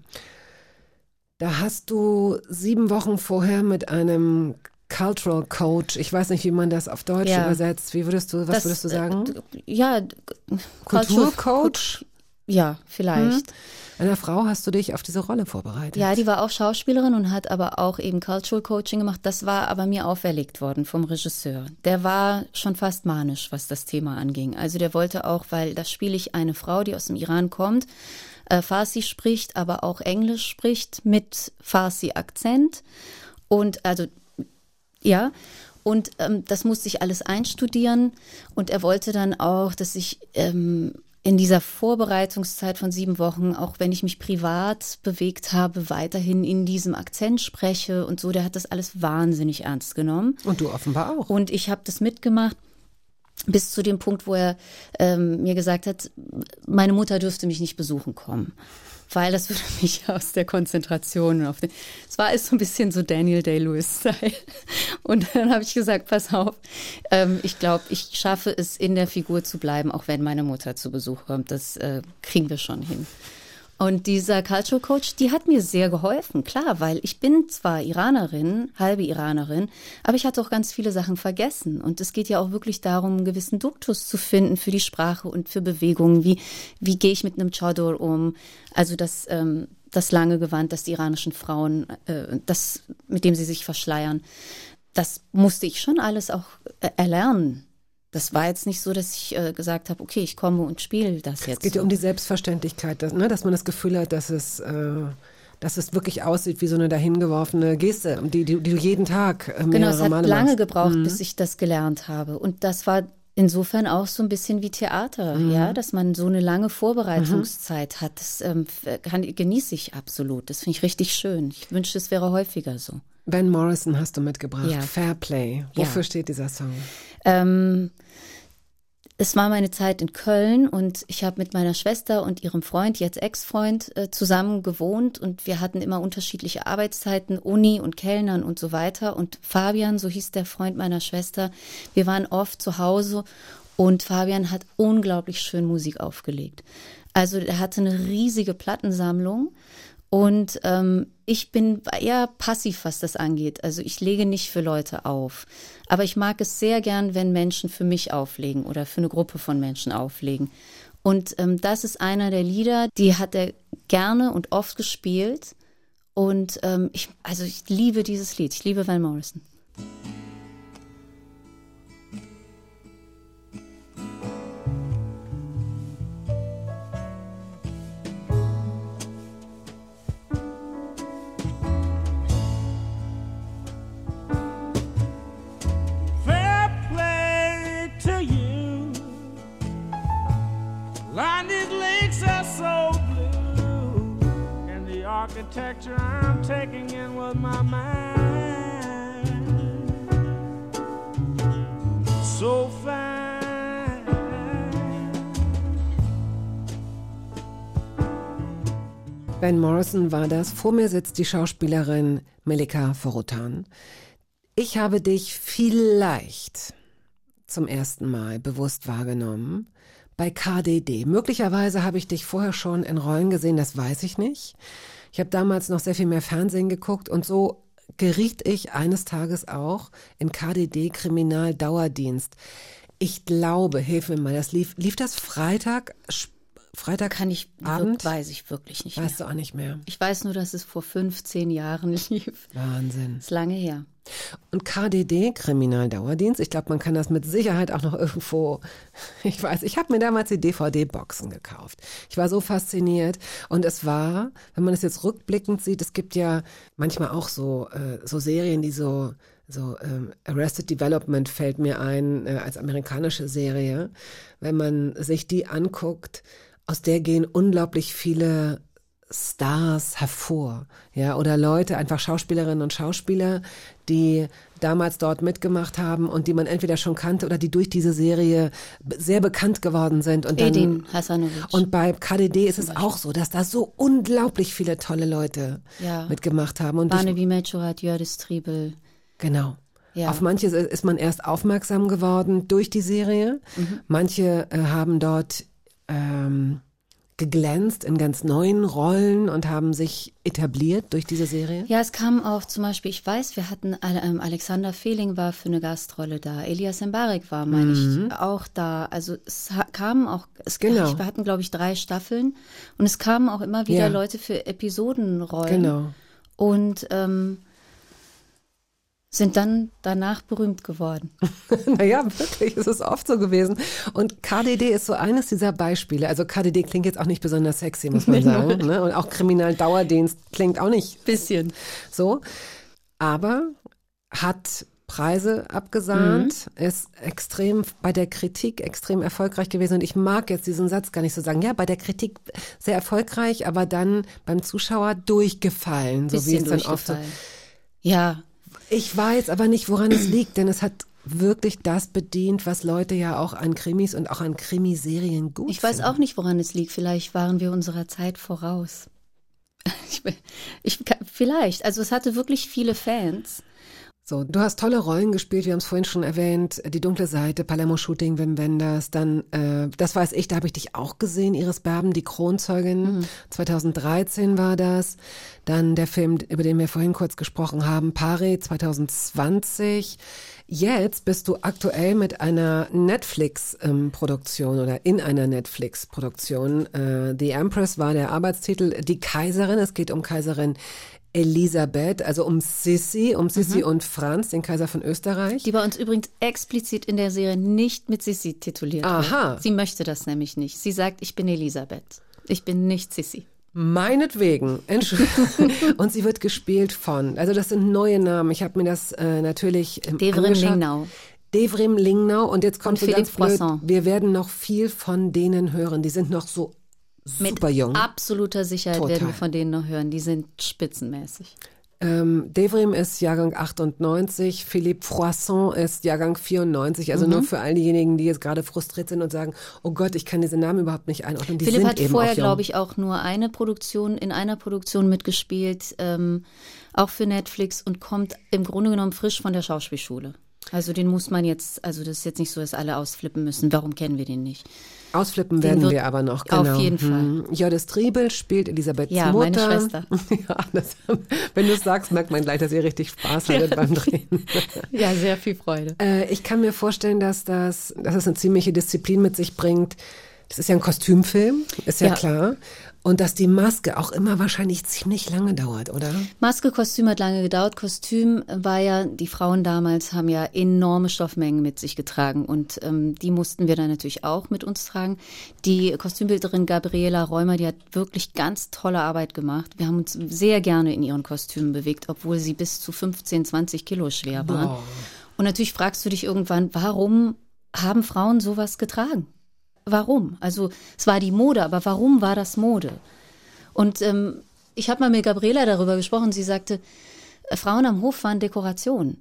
B: Da hast du sieben Wochen vorher mit einem Cultural Coach, ich weiß nicht, wie man das auf Deutsch
D: Ja.
B: übersetzt. Wie würdest du, was
D: Das,
B: würdest du sagen?
D: äh, Ja, d-
B: Kulturcoach?
D: Ja, vielleicht.
B: Hm? Einer Frau hast du dich auf diese Rolle vorbereitet.
D: Ja, die war auch Schauspielerin und hat aber auch eben Cultural Coaching gemacht. Das war aber mir auferlegt worden vom Regisseur. Der war schon fast manisch, was das Thema anging. Also der wollte auch, weil da spiele ich eine Frau, die aus dem Iran kommt, äh, Farsi spricht, aber auch Englisch spricht mit Farsi-Akzent. Und also, ja, und ähm, das musste ich alles einstudieren. Und er wollte dann auch, dass ich ähm, in dieser Vorbereitungszeit von sieben Wochen, auch wenn ich mich privat bewegt habe, weiterhin in diesem Akzent spreche und so. Der hat das alles wahnsinnig ernst genommen.
B: Und du offenbar auch.
D: Und ich habe das mitgemacht. Bis zu dem Punkt, wo er ähm, mir gesagt hat, meine Mutter dürfte mich nicht besuchen kommen, weil das würde mich aus der Konzentration auf den. Es war alles so ein bisschen so Daniel Day-Lewis-Style. Und dann habe ich gesagt, pass auf, ähm, ich glaube, ich schaffe es, in der Figur zu bleiben, auch wenn meine Mutter zu Besuch kommt. Das äh, kriegen wir schon hin. Und dieser Cultural Coach, die hat mir sehr geholfen, klar, weil ich bin zwar Iranerin, halbe Iranerin, aber ich hatte auch ganz viele Sachen vergessen. Und es geht ja auch wirklich darum, einen gewissen Duktus zu finden für die Sprache und für Bewegungen. Wie, wie gehe ich mit einem Chador um? Also das, ähm, das lange Gewand, das die iranischen Frauen, äh, das, mit dem sie sich verschleiern. Das musste ich schon alles auch äh, erlernen. Das war jetzt nicht so, dass ich äh, gesagt habe, okay, ich komme und spiele das jetzt.
B: Es geht ja
D: so.
B: um die Selbstverständlichkeit, dass, ne, dass man das Gefühl hat, dass es, äh, dass es wirklich aussieht wie so eine dahingeworfene Geste, die, die, die du jeden Tag äh, mehrere
D: Genau, es hat
B: Male
D: lange
B: machst.
D: gebraucht,
B: Mhm.
D: bis ich das gelernt habe. Und das war insofern auch so ein bisschen wie Theater,
B: Mhm.
D: ja, dass man so eine lange Vorbereitungszeit hat. Das ähm, kann, genieße ich absolut. Das finde ich richtig schön. Ich wünschte, es wäre häufiger so.
B: Van Morrison hast du mitgebracht.
D: Ja.
B: Fair Play.
D: Ja.
B: Wofür steht dieser Song?
D: Ähm, es war meine Zeit in Köln und ich habe mit meiner Schwester und ihrem Freund, jetzt Ex-Freund, äh, zusammen gewohnt und wir hatten immer unterschiedliche Arbeitszeiten, Uni und Kellnern und so weiter. Und Fabian, so hieß der Freund meiner Schwester, wir waren oft zu Hause und Fabian hat unglaublich schön Musik aufgelegt. Also er hatte eine riesige Plattensammlung und ähm, ich bin eher passiv, was das angeht. Also ich lege nicht für Leute auf. Aber ich mag es sehr gern, wenn Menschen für mich auflegen oder für eine Gruppe von Menschen auflegen. Und ähm, das ist einer der Lieder, die hat er gerne und oft gespielt. Und ähm, ich, also ich liebe dieses Lied. Ich liebe Van Morrison.
K: So blue. And the architecture I'm taking in with my mind. So fine.
B: Van Morrison war das. Vor mir sitzt die Schauspielerin Melika Forotan. Ich habe dich vielleicht zum ersten Mal bewusst wahrgenommen bei KDD. Möglicherweise habe ich dich vorher schon in Rollen gesehen, das weiß ich nicht. Ich habe damals noch sehr viel mehr Fernsehen geguckt und so geriet ich eines Tages auch in KDD Kriminaldauerdienst. Ich glaube, hilf mir mal, das lief, lief das Freitag, Freitag
D: Kann ich,
B: Abend?
D: weiß ich wirklich nicht
B: Weißt
D: mehr.
B: du auch nicht mehr.
D: Ich weiß nur, dass es vor 15 Jahren lief.
B: Wahnsinn.
D: ist lange her.
B: Und KDD, Kriminaldauerdienst, ich glaube, man kann das mit Sicherheit auch noch irgendwo, ich weiß, ich habe mir damals die DVD-Boxen gekauft. Ich war so fasziniert und es war, wenn man es jetzt rückblickend sieht, es gibt ja manchmal auch so, äh, so Serien, die so, so ähm, Arrested Development fällt mir ein äh, als amerikanische Serie. Wenn man sich die anguckt, aus der gehen unglaublich viele Stars hervor, ja, oder Leute, einfach Schauspielerinnen und Schauspieler, die damals dort mitgemacht haben und die man entweder schon kannte oder die durch diese Serie sehr bekannt geworden sind. Und dann,
D: Edin Hasanovic.
B: und bei KDD ist es auch so, dass da so unglaublich viele tolle Leute
D: Ja.
B: mitgemacht haben. Und
D: Barnaby Mechorat, Jördis Triebel.
B: Genau.
D: Ja.
B: Auf manche ist man erst aufmerksam geworden durch die Serie.
D: Mhm.
B: Manche äh, haben dort ähm, geglänzt in ganz neuen Rollen und haben sich etabliert durch diese Serie.
D: Ja, es kam auch zum Beispiel, ich weiß, wir hatten, ähm, Alexander Fehling war für eine Gastrolle da, Elias Mbarek war, meine
B: Mhm.
D: ich, auch da. Also es kamen auch, es
B: Genau.
D: wir hatten, glaube ich, drei Staffeln und es kamen auch immer wieder
B: Ja.
D: Leute für Episodenrollen.
B: Genau.
D: Und ähm, sind dann danach berühmt geworden.
B: naja, wirklich, es ist oft so gewesen. Und KDD ist so eines dieser Beispiele. Also KDD klingt jetzt auch nicht besonders sexy, muss man sagen. Ne? Und auch Kriminaldauerdienst klingt auch nicht
D: Bisschen.
B: so. Aber hat Preise abgesahnt, ist extrem bei der Kritik extrem erfolgreich gewesen. Und ich mag jetzt diesen Satz gar nicht so sagen. Ja, bei der Kritik sehr erfolgreich, aber dann beim Zuschauer durchgefallen, so wie es dann oft.
D: Ja,
B: Ich weiß aber nicht, woran es liegt, denn es hat wirklich das bedient, was Leute ja auch an Krimis und auch an Krimiserien gut
D: Ich weiß
B: finden.
D: auch nicht, woran es liegt. Vielleicht waren wir unserer Zeit voraus. Ich, ich, vielleicht. Also es hatte wirklich viele Fans.
B: So, du hast tolle Rollen gespielt, wir haben es vorhin schon erwähnt, die dunkle Seite, Palermo Shooting, Wim Wenders, dann, äh, das weiß ich, da habe ich dich auch gesehen, Iris Berben, die Kronzeugin, 2013 war das, dann der Film, über den wir vorhin kurz gesprochen haben, Pari 2020, jetzt bist du aktuell mit einer Netflix-Produktion oder in einer Netflix-Produktion, äh, The Empress war der Arbeitstitel, die Kaiserin, es geht um Kaiserin Elisabeth, also um Sissi, um Sissi und Franz, den Kaiser von Österreich.
D: Die bei uns übrigens explizit in der Serie nicht mit Sissi tituliert
B: Aha.
D: wird. Sie möchte das nämlich nicht. Sie sagt, ich bin Elisabeth. Ich bin nicht Sissi.
B: Meinetwegen. Entschuldigung. und sie wird gespielt von, also das sind neue Namen. Ich habe mir das äh, natürlich ähm,
D: Devrim
B: angeschaut.
D: Lingnau.
B: Devrim Lingnau und jetzt kommt
D: Und
B: so ganz blöd, wir werden noch viel von denen hören. Die sind noch so super jung.
D: Absoluter Sicherheit
B: Total.
D: werden wir von denen noch hören. Die sind spitzenmäßig.
B: Ähm, Devrim ist Jahrgang 98, Philippe Froisson ist Jahrgang 94. Also
D: Mhm.
B: nur für all diejenigen, die jetzt gerade frustriert sind und sagen, oh Gott, ich kann diese Namen überhaupt nicht einordnen. Die
D: Philipp hat vorher, glaube ich, auch nur eine Produktion, in einer Produktion mitgespielt, ähm, auch für Netflix und kommt im Grunde genommen frisch von der Schauspielschule. Also den muss man jetzt, also das ist jetzt nicht so, dass alle ausflippen müssen. Warum kennen wir den nicht?
B: Ausflippen
D: Den
B: werden wir aber noch,
D: auf
B: genau.
D: jeden Fall.
B: Hm. Jördes Triebel spielt Elisabeths
D: Ja,
B: Mutter.
D: meine Schwester.
B: ja, das, wenn du es sagst, merkt man gleich, dass ihr richtig Spaß hattet beim Drehen.
D: Ja, sehr viel Freude.
B: Äh, ich kann mir vorstellen, dass das, dass es eine ziemliche Disziplin mit sich bringt. Das ist ja ein Kostümfilm, ist ja,
D: Ja.
B: klar. Und dass die Maske auch immer wahrscheinlich ziemlich lange dauert, oder?
D: Maske, Kostüm hat lange gedauert. Kostüm war ja, die Frauen damals haben ja enorme Stoffmengen mit sich getragen und ähm, die mussten wir dann natürlich auch mit uns tragen. Die Kostümbildnerin Gabriela Räumer, die hat wirklich ganz tolle Arbeit gemacht. Wir haben uns sehr gerne in ihren Kostümen bewegt, obwohl sie bis zu 15, 20 Kilo schwer waren.
B: Boah.
D: Und natürlich fragst du dich irgendwann, warum haben Frauen sowas getragen? Warum? Also es war die Mode, aber warum war das Mode? Und ähm, ich habe mal mit Gabriela darüber gesprochen. Sie sagte, äh, Frauen am Hof waren Dekoration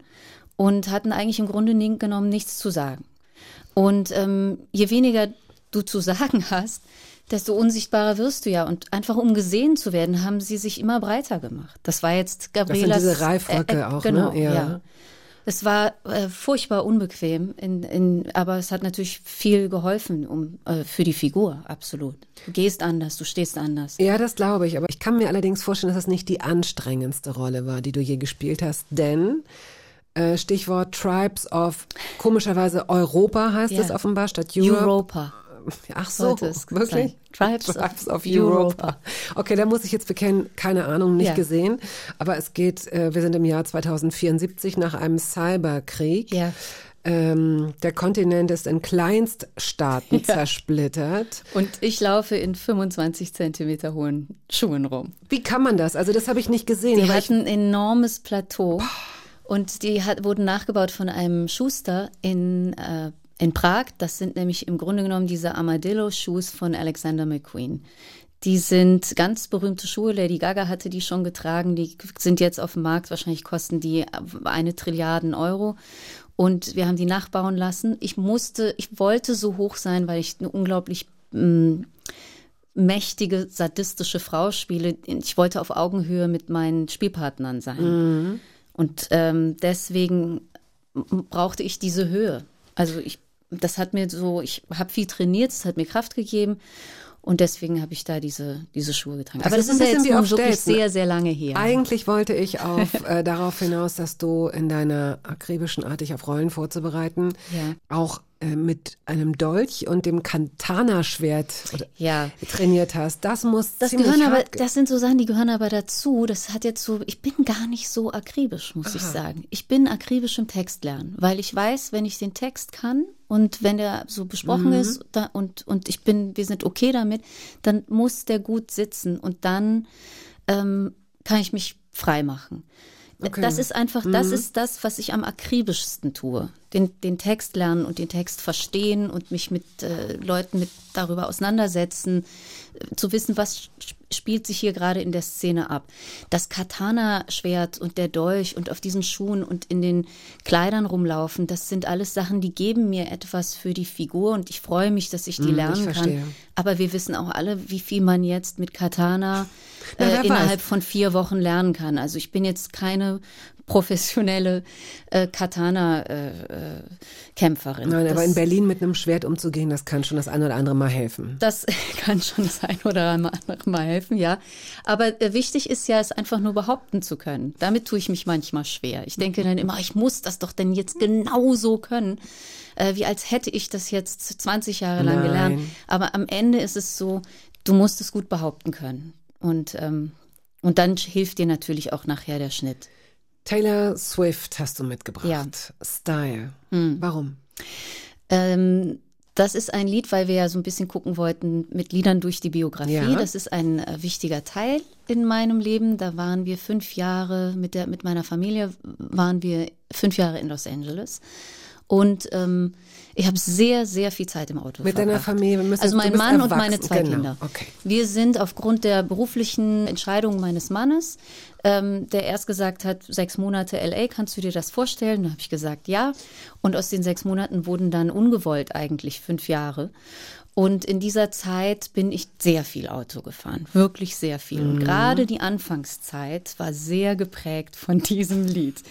D: und hatten eigentlich im Grunde genommen nichts zu sagen. Und ähm, je weniger du zu sagen hast, desto unsichtbarer wirst du ja. Und einfach um gesehen zu werden, haben sie sich immer breiter gemacht. Das war jetzt Gabrielas...
B: diese Reifröcke auch, ne?
D: genau,
B: Ja.
D: ja. Es war äh, furchtbar unbequem, in, in, aber es hat natürlich viel geholfen um, äh, für die Figur, absolut. Du gehst anders, du stehst anders.
B: Ja, das glaube ich. Aber ich kann mir allerdings vorstellen, dass das nicht die anstrengendste Rolle war, die du je gespielt hast. Denn äh, Stichwort Tribes of, komischerweise Europa heißt es offenbar statt Europe.
D: Europa.
B: Ach so, wirklich?
D: sein. Tribes,
B: Tribes
D: of,
B: of Europa. Okay, da muss ich jetzt bekennen, keine Ahnung, nicht
D: Ja.
B: gesehen. Aber es geht, äh, wir sind im Jahr 2074 nach einem Cyberkrieg.
D: Ja.
B: Ähm, der Kontinent ist in Kleinststaaten
D: Ja.
B: zersplittert.
D: Und ich laufe in 25 Zentimeter hohen Schuhen rum.
B: Wie kann man das? Also das habe ich nicht gesehen.
D: Die hatten ein enormes Plateau und die hat, wurden nachgebaut von einem Schuster in, äh, in Prag. Das sind nämlich im Grunde genommen diese Armadillo-Shoes von Alexander McQueen. Die sind ganz berühmte Schuhe. Lady Gaga hatte die schon getragen. Die sind jetzt auf dem Markt. Wahrscheinlich kosten die eine Trilliarden Euro. Und wir haben die nachbauen lassen. Ich musste, ich wollte so hoch sein, weil ich eine unglaublich mh, mächtige, sadistische Frau spiele. Ich wollte auf Augenhöhe mit meinen Spielpartnern sein. Und ähm, deswegen brauchte ich diese Höhe. Also ich, das hat mir so, ich habe viel trainiert, es hat mir Kraft gegeben. Und deswegen habe ich da diese, diese Schuhe getragen.
B: Das
D: Aber
B: ist
D: das ist ja jetzt
B: wie
D: nun
B: auf
D: wirklich sehr, sehr lange her.
B: Eigentlich wollte ich auf, äh, darauf hinaus, dass du in deiner akribischen Art, dich auf Rollen vorzubereiten,
D: Ja.
B: auch mit einem Dolch und dem Kantana-Schwert
D: Ja.
B: trainiert hast. Das muss
D: Das gehören aber, das sind so Sachen, die gehören aber dazu. Das hat jetzt so, ich bin gar nicht so akribisch, muss ich
B: Aha.
D: sagen. Ich bin akribisch im Text lernen, weil ich weiß, wenn ich den Text kann und wenn der so besprochen
B: Mhm.
D: ist da, und, und ich bin, wir sind okay damit, dann muss der gut sitzen und dann ähm, kann ich mich frei machen.
B: Okay.
D: Das ist einfach, das
B: Mhm.
D: ist das, was ich am akribischsten tue. Den, den Text lernen und den Text verstehen und mich mit äh, Leuten mit darüber auseinandersetzen, äh, zu wissen, was sp- spielt sich hier gerade in der Szene ab. Das Katana-Schwert und der Dolch und auf diesen Schuhen und in den Kleidern rumlaufen, das sind alles Sachen, die geben mir etwas für die Figur und ich freue mich, dass ich die
B: Mhm, ich
D: lernen
B: verstehe.
D: kann. Aber wir wissen auch alle, wie viel man jetzt mit Katana
B: Na, wer
D: äh,
B: weiß.
D: innerhalb von vier Wochen lernen kann. Also ich bin jetzt keine professionelle äh, Katana-Kämpferin.
B: Nein, aber
D: das,
B: in Berlin mit einem Schwert umzugehen, das kann schon das ein oder andere Mal helfen.
D: das kann schon das ein oder andere Mal helfen, ja. Aber äh, wichtig ist ja, es einfach nur behaupten zu können. Damit tue ich mich manchmal schwer. Ich denke dann immer, ich muss das doch denn jetzt genau so können, äh, wie als hätte ich das jetzt 20 Jahre lang
B: Nein.
D: gelernt. Aber am Ende ist es so, du musst es gut behaupten können. Und, ähm, und dann hilft dir natürlich auch nachher der Schnitt.
B: Taylor Swift hast du mitgebracht.
D: Ja.
B: Style.
D: Hm.
B: Warum?
D: Ähm, das ist ein Lied, weil wir ja so ein bisschen gucken wollten mit Liedern durch die Biografie.
B: Ja.
D: Das ist ein äh, wichtiger Teil in meinem Leben. Da waren wir fünf Jahre mit der mit meiner Familie waren wir fünf Jahre in Los Angeles. Und ähm, ich habe sehr, sehr viel Zeit im Auto
B: Mit deiner
D: verbracht.
B: Familie, wir müssen-
D: also mein Mann und meine
B: erwachsen,
D: zwei
B: genau,
D: Kinder.
B: okay.
D: Wir sind aufgrund der beruflichen Entscheidung meines Mannes, ähm, der erst gesagt hat, sechs Monate LA, kannst du dir das vorstellen? Da habe ich gesagt, ja. Und aus den sechs Monaten wurden dann ungewollt eigentlich fünf Jahre. Und in dieser Zeit bin ich sehr viel Auto gefahren, wirklich sehr viel. Und
L: Mhm.
D: gerade die Anfangszeit war sehr geprägt von diesem Lied.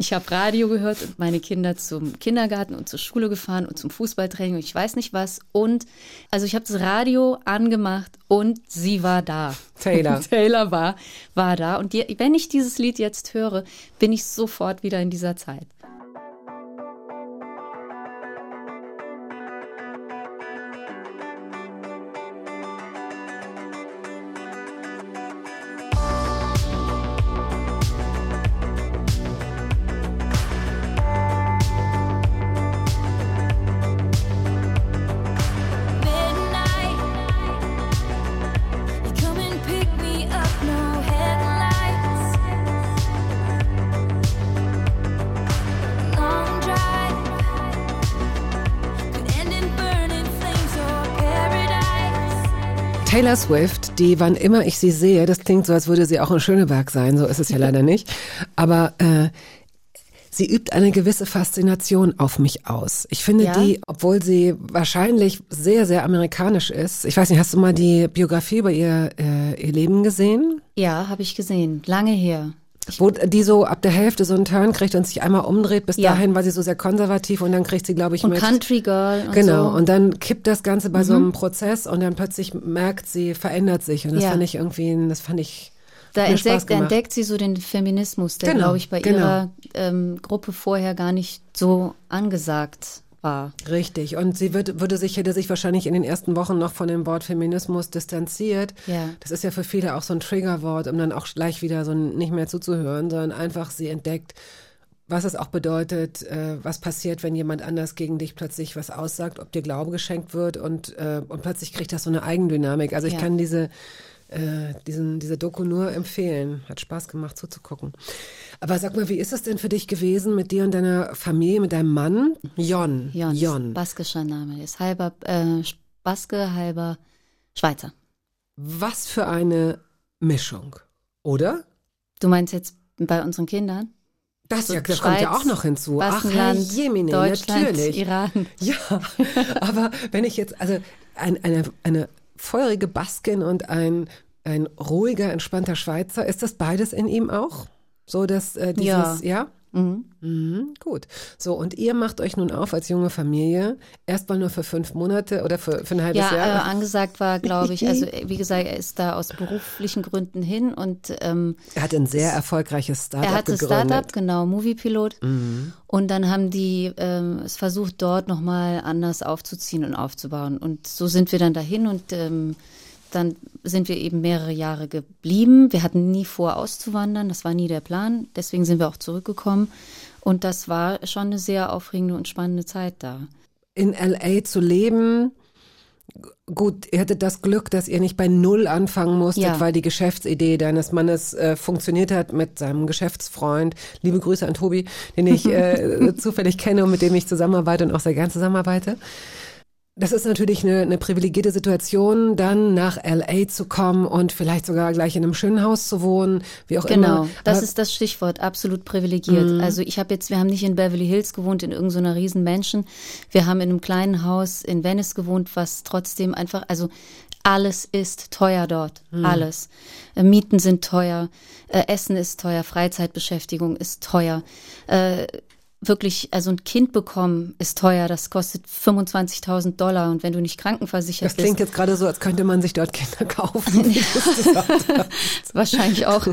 D: Ich habe Radio gehört und meine Kinder zum Kindergarten und zur Schule gefahren und zum Fußballtraining und ich weiß nicht was. Und also ich habe das Radio angemacht und sie war da.
B: Taylor.
D: Taylor war, war da. Und die, wenn ich dieses Lied jetzt höre, bin ich sofort wieder in dieser Zeit.
B: Taylor Swift, die wann immer ich sie sehe, das klingt so, als würde sie auch in Schöneberg sein, so ist es ja leider nicht. Aber äh, sie übt eine gewisse Faszination auf mich aus. Ich finde
D: Ja.
B: die, obwohl sie wahrscheinlich sehr, sehr amerikanisch ist. Ich weiß nicht, hast du mal die Biografie über ihr, äh, ihr Leben gesehen?
D: Ja, habe ich gesehen. Lange her.
B: Wo die so ab der Hälfte so einen Turn kriegt und sich einmal umdreht. Bis
D: Ja.
B: dahin war sie so sehr konservativ und dann kriegt sie, glaube ich,
D: Und
B: mit.
D: Country Girl und
B: genau.
D: so.
B: Und dann kippt das Ganze bei so
D: Mhm.
B: einem Prozess und dann plötzlich merkt sie, verändert sich. Und das
D: Ja.
B: fand ich irgendwie, das fand ich.
D: Da entdeckt, entdeckt sie so den Feminismus, der,
B: Genau,
D: glaube ich, bei
B: genau.
D: ihrer ähm, Gruppe vorher gar nicht so angesagt war.
B: Richtig. Und sie wird, würde sich, hätte sich wahrscheinlich in den ersten Wochen noch von dem Wort Feminismus distanziert.
D: Ja.
B: Das ist ja für viele auch so ein Triggerwort, um dann auch gleich wieder so nicht mehr zuzuhören, sondern einfach sie entdeckt, was es auch bedeutet, äh, was passiert, wenn jemand anders gegen dich plötzlich was aussagt, ob dir Glaube geschenkt wird und, äh, und plötzlich kriegt das so eine Eigendynamik. Also ich
D: Ja.
B: kann diese, äh, diesen, diese Doku nur empfehlen. Hat Spaß gemacht zuzugucken. Aber sag mal, wie ist es denn für dich gewesen mit dir und deiner Familie, mit deinem Mann? Jon.
D: Jon,
B: Jon.
D: baskischer Name. Ist halber äh, Baske, halber Schweizer.
B: Was für eine Mischung, oder?
D: Du meinst jetzt bei unseren Kindern?
B: Das,
D: So
B: ja, das kommt ja
D: Schweiz,
B: auch noch hinzu. Ach,
D: Baskenland,
B: Herr Jemine,
D: Deutschland,
B: natürlich.
D: Iran.
B: Ja, aber wenn ich jetzt, also ein, eine, eine feurige Baskin und ein, ein ruhiger, entspannter Schweizer, ist das beides in ihm auch? So, dass äh, dieses,
D: Ja.
B: ja?
D: Mhm.
B: Mhm, gut. So, und ihr macht euch nun auf als junge Familie, erstmal nur für fünf Monate oder für, für ein halbes
D: Ja, äh,
B: Jahr.
D: angesagt war, glaube ich, also äh, wie gesagt, er ist da aus beruflichen Gründen hin und ähm,
B: er hat ein sehr erfolgreiches Startup
D: er hatte
B: gegründet.
D: Startup, genau, Moviepilot.
B: Mhm.
D: Und dann haben die ähm, es versucht, dort nochmal anders aufzuziehen und aufzubauen. Und so sind wir dann dahin und ähm, dann sind wir eben mehrere Jahre geblieben. Wir hatten nie vor, auszuwandern. Das war nie der Plan. Deswegen sind wir auch zurückgekommen. Und das war schon eine sehr aufregende und spannende Zeit da.
B: in LA zu leben, Gut, ihr hattet das Glück, dass ihr nicht bei Null anfangen musstet,
D: Ja.
B: weil die Geschäftsidee deines Mannes äh, funktioniert hat mit seinem Geschäftsfreund. Liebe Grüße an Tobi, den ich äh, zufällig kenne und mit dem ich zusammenarbeite und auch sehr gern zusammenarbeite. Das ist natürlich eine, eine privilegierte Situation, dann nach LA zu kommen und vielleicht sogar gleich in einem schönen Haus zu wohnen, wie auch
D: Genau,
B: immer.
D: das
B: Aber-
D: ist das Stichwort, absolut privilegiert.
B: Mhm.
D: Also ich habe jetzt, wir haben nicht in Beverly Hills gewohnt, in irgendeiner riesen Mansion. Wir haben in einem kleinen Haus in Venice gewohnt, was trotzdem einfach, also alles ist teuer dort,
B: Mhm.
D: alles. Äh, Mieten sind teuer, äh, Essen ist teuer, Freizeitbeschäftigung ist teuer. Wirklich, also ein Kind bekommen ist teuer, das kostet 25.000 Dollar und wenn du nicht krankenversichert
B: das
D: bist.
B: klingt jetzt gerade so, als könnte man sich dort Kinder kaufen.
D: Wahrscheinlich auch.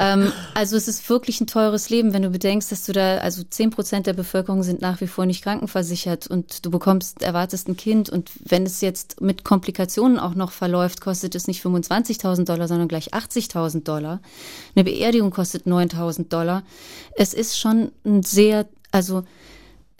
D: ähm, also es ist wirklich ein teures Leben, wenn du bedenkst, dass du da, also 10 Prozent der Bevölkerung sind nach wie vor nicht krankenversichert und du bekommst, erwartest ein Kind und wenn es jetzt mit Komplikationen auch noch verläuft, kostet es nicht 25.000 Dollar, sondern gleich 80.000 Dollar. Eine Beerdigung kostet 9.000 Dollar. Es ist schon ein sehr, also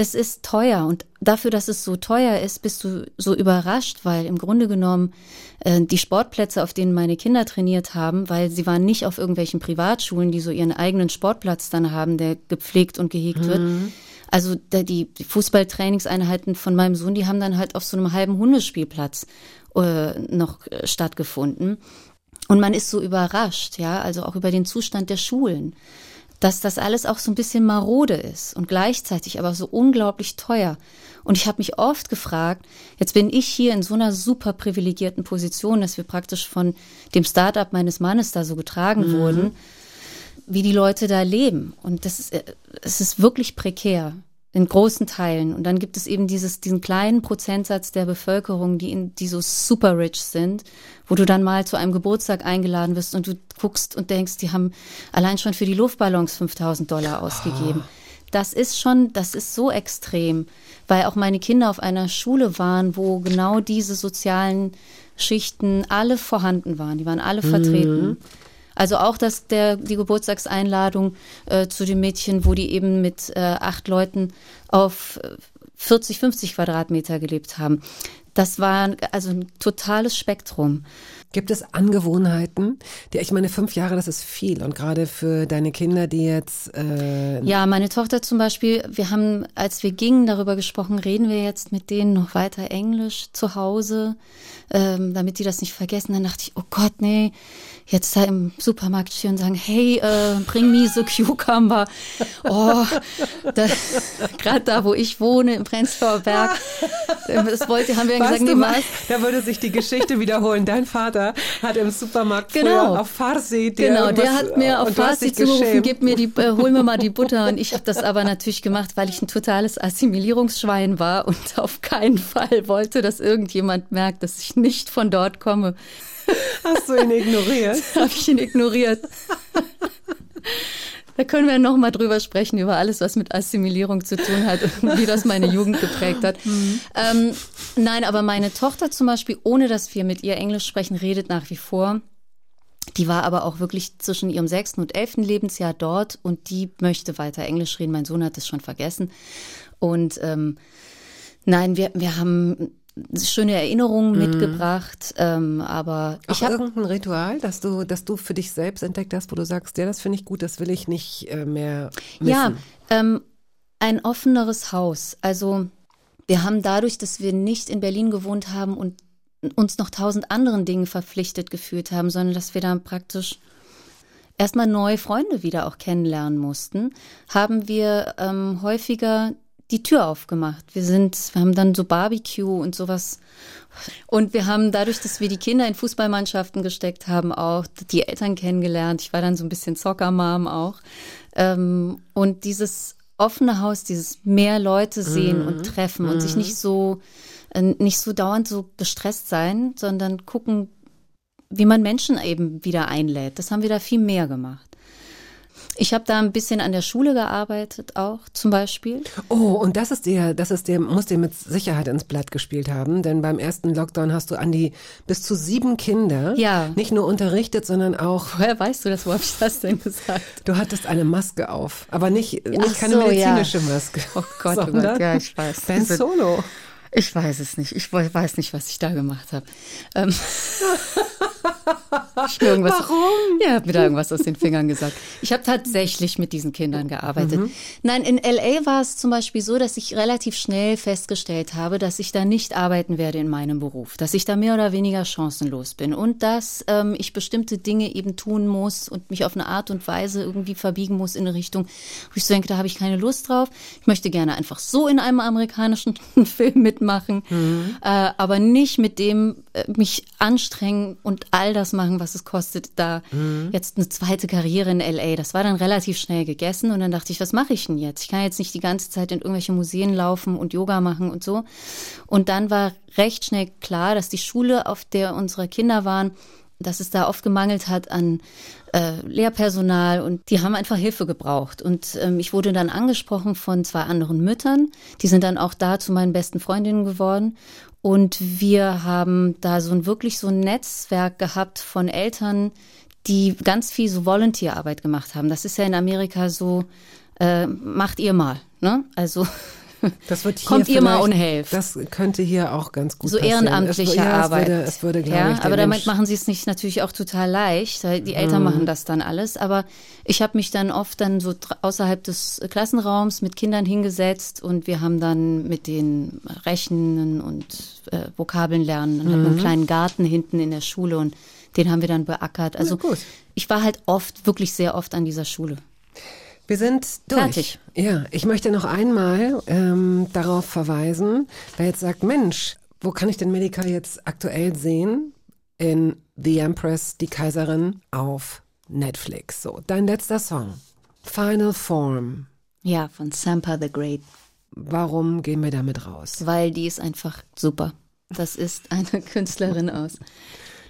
D: es ist teuer und dafür, dass es so teuer ist, bist du so überrascht, weil im Grunde genommen äh, die Sportplätze, auf denen meine Kinder trainiert haben, weil sie waren nicht auf irgendwelchen Privatschulen, die so ihren eigenen Sportplatz dann haben, der gepflegt und gehegt wird.
B: Mhm.
D: Also da, die die Fußballtrainingseinheiten von meinem Sohn, die haben dann halt auf so einem halben Hundespielplatz äh, noch äh, stattgefunden. Und man ist so überrascht, ja, also auch über den Zustand der Schulen dass das alles auch so ein bisschen marode ist und gleichzeitig aber so unglaublich teuer. Und ich habe mich oft gefragt, jetzt bin ich hier in so einer super privilegierten Position, dass wir praktisch von dem Start-up meines Mannes da so getragen
B: Mhm.
D: wurden, wie die Leute da leben. Und das ist, äh, es ist wirklich prekär in großen Teilen. Und dann gibt es eben dieses, diesen kleinen Prozentsatz der Bevölkerung, die, in, die so super rich sind, wo du dann mal zu einem Geburtstag eingeladen wirst und du guckst und denkst, die haben allein schon für die Luftballons 5000 Dollar ausgegeben. Das ist schon, das ist so extrem, weil auch meine Kinder auf einer Schule waren, wo genau diese sozialen Schichten alle vorhanden waren. Die waren alle vertreten. Also auch dass der, die Geburtstagseinladung äh, zu den Mädchen, wo die eben mit äh, acht Leuten auf äh, 40, 50 Quadratmeter gelebt haben. Das war also ein totales Spektrum.
B: Gibt es Angewohnheiten? Die, ich meine, fünf Jahre, das ist viel. Und gerade für deine Kinder, die jetzt äh,
D: Ja, meine Tochter zum Beispiel, wir haben, als wir gingen, darüber gesprochen, reden wir jetzt mit denen noch weiter Englisch zu Hause, ähm, damit die das nicht vergessen. Dann dachte ich, oh Gott, nee, jetzt da im Supermarkt stehen und sagen, hey, äh, bring me the cucumber. Oh, gerade da, wo ich wohne, im Prenzlauer Berg, das wollte, haben wir
B: Weißt
D: gesagt, nee,
B: was? Da würde sich die Geschichte wiederholen. Dein Vater hat im Supermarkt
D: Genau.
B: auf Farsi dir
D: Genau, der hat mir auf Farsi zugerufen, gib mir die, äh, hol mir mal die Butter. Und ich habe das aber natürlich gemacht, weil ich ein totales Assimilierungsschwein war und auf keinen Fall wollte, dass irgendjemand merkt, dass ich nicht von dort komme.
B: Hast du ihn ignoriert?
D: habe ich ihn ignoriert. Da können wir noch mal drüber sprechen, über alles, was mit Assimilierung zu tun hat und wie das meine Jugend geprägt hat. Ähm, nein, aber meine Tochter zum Beispiel, ohne dass wir mit ihr Englisch sprechen, redet nach wie vor. Die war aber auch wirklich zwischen ihrem sechsten und elften Lebensjahr dort und die möchte weiter Englisch reden. Mein Sohn hat es schon vergessen. Und ähm, nein, wir, wir haben schöne Erinnerungen mitgebracht, ähm, aber
B: Auch
D: ich habe
B: irgendein Ritual, dass du, dass du für dich selbst entdeckt hast, wo du sagst, ja, das finde ich gut, das will ich nicht äh, mehr missen.
D: Ja, ähm, ein offeneres Haus. Also wir haben dadurch, dass wir nicht in Berlin gewohnt haben und uns noch tausend anderen Dingen verpflichtet gefühlt haben, sondern dass wir dann praktisch erstmal neue Freunde wieder auch kennenlernen mussten, haben wir ähm, häufiger die Tür aufgemacht. Wir sind, wir haben dann so Barbecue und sowas. Und wir haben dadurch, dass wir die Kinder in Fußballmannschaften gesteckt haben, auch die Eltern kennengelernt. Ich war dann so ein bisschen Zockermam auch. Ähm, und dieses offene Haus, dieses mehr Leute sehen
B: Mhm.
D: und treffen und sich
B: Mhm.
D: nicht so, äh, nicht so dauernd so gestresst sein, sondern gucken, wie man Menschen eben wieder einlädt. Das haben wir da viel mehr gemacht. Ich habe da ein bisschen an der Schule gearbeitet auch zum Beispiel.
B: Oh, und das ist dir, das ist dir, muss dir mit Sicherheit ins Blatt gespielt haben, denn beim ersten Lockdown hast du an die bis zu sieben Kinder
D: Ja.
B: nicht nur unterrichtet, sondern auch.
D: Woher weißt du das? Wo habe ich das denn gesagt?
B: Du hattest eine Maske auf, aber nicht, nicht
D: Ach
B: keine
D: so,
B: medizinische
D: ja.
B: Maske.
D: Oh Gott, oh Gott, ja, ich weiß.
B: Ben Solo.
D: Ich weiß es nicht. Ich we- weiß nicht, was ich da gemacht habe. Ähm,
B: Warum?
D: Ja, hab mir da irgendwas aus den Fingern gesagt. Ich habe tatsächlich mit diesen Kindern gearbeitet.
B: Mhm.
D: Nein, in LA war es zum Beispiel so, dass ich relativ schnell festgestellt habe, dass ich da nicht arbeiten werde in meinem Beruf, dass ich da mehr oder weniger chancenlos bin und dass ähm, ich bestimmte Dinge eben tun muss und mich auf eine Art und Weise irgendwie verbiegen muss in eine Richtung, wo ich so denke, da habe ich keine Lust drauf. Ich möchte gerne einfach so in einem amerikanischen Film mitmachen, äh, aber nicht mit dem äh, mich anstrengen und all das machen, was es kostet, da jetzt eine zweite Karriere in LA. Das war dann relativ schnell gegessen und dann dachte ich, was mache ich denn jetzt? Ich kann jetzt nicht die ganze Zeit in irgendwelche Museen laufen und Yoga machen und so. Und dann war recht schnell klar, dass die Schule, auf der unsere Kinder waren, dass es da oft gemangelt hat an äh, Lehrpersonal und die haben einfach Hilfe gebraucht. Und ähm, ich wurde dann angesprochen von zwei anderen Müttern. Die sind dann auch da zu meinen besten Freundinnen geworden. Und wir haben da so ein wirklich so ein Netzwerk gehabt von Eltern, die ganz viel so Volunteerarbeit gemacht haben. Das ist ja in Amerika so, äh, macht ihr mal. Ne? Also
B: Das wird hier
D: kommt ihr mal und helft.
B: Das könnte hier auch ganz gut
D: so
B: passieren.
D: ehrenamtliche
B: es, ja,
D: Arbeit.
B: Es würde, es würde
D: ja,
B: ich,
D: aber damit
B: Mensch-
D: machen sie es nicht natürlich auch total leicht. Die Eltern
B: Mhm.
D: machen das dann alles. Aber ich habe mich dann oft dann so außerhalb des Klassenraums mit Kindern hingesetzt und wir haben dann mit den Rechnen und äh, Vokabeln lernen. Dann hatten wir einen
B: Mhm.
D: kleinen Garten hinten in der Schule und den haben wir dann beackert. Also ich war halt oft, wirklich sehr oft an dieser Schule.
B: Wir sind durch.
D: Fertig.
B: Ja, ich möchte noch einmal ähm, darauf verweisen, wer jetzt sagt, Mensch, wo kann ich denn Medica jetzt aktuell sehen? In The Empress, die Kaiserin auf Netflix. So, dein letzter Song. Final Form.
D: Ja, von Sampa the Great.
B: Warum gehen wir damit raus?
D: Weil die ist einfach super. Das ist eine Künstlerin aus.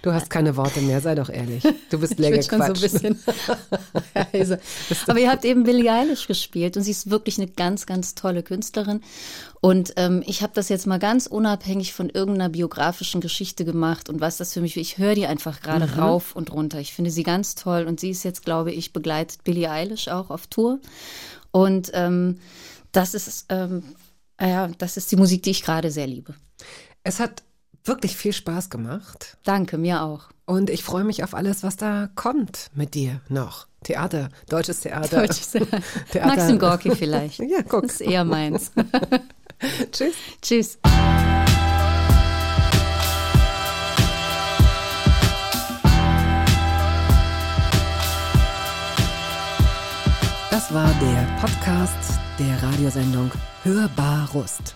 B: Du hast keine Worte mehr, sei doch ehrlich. Du bist
D: Ich
B: leer
D: bin schon so ein bisschen leise. Aber ihr habt eben Billie Eilish gespielt und sie ist wirklich eine ganz, ganz tolle Künstlerin. Und ähm, ich habe das jetzt mal ganz unabhängig von irgendeiner biografischen Geschichte gemacht und was das für mich, ich höre die einfach gerade
B: Mhm.
D: rauf und runter. Ich finde sie ganz toll und sie ist jetzt, glaube ich, begleitet Billie Eilish auch auf Tour. Und ähm, das ist, ähm, ja, das ist die Musik, die ich gerade sehr liebe.
B: Es hat wirklich viel Spaß gemacht.
D: Danke, mir auch.
B: Und ich freue mich auf alles, was da kommt mit dir noch. Theater, deutsches Theater.
D: Deutsches Theater. Maxim Gorki vielleicht.
B: Ja, guck.
D: Das ist eher meins.
B: Tschüss.
D: Tschüss.
B: Das war der Podcast der Radiosendung Hörbar Rust.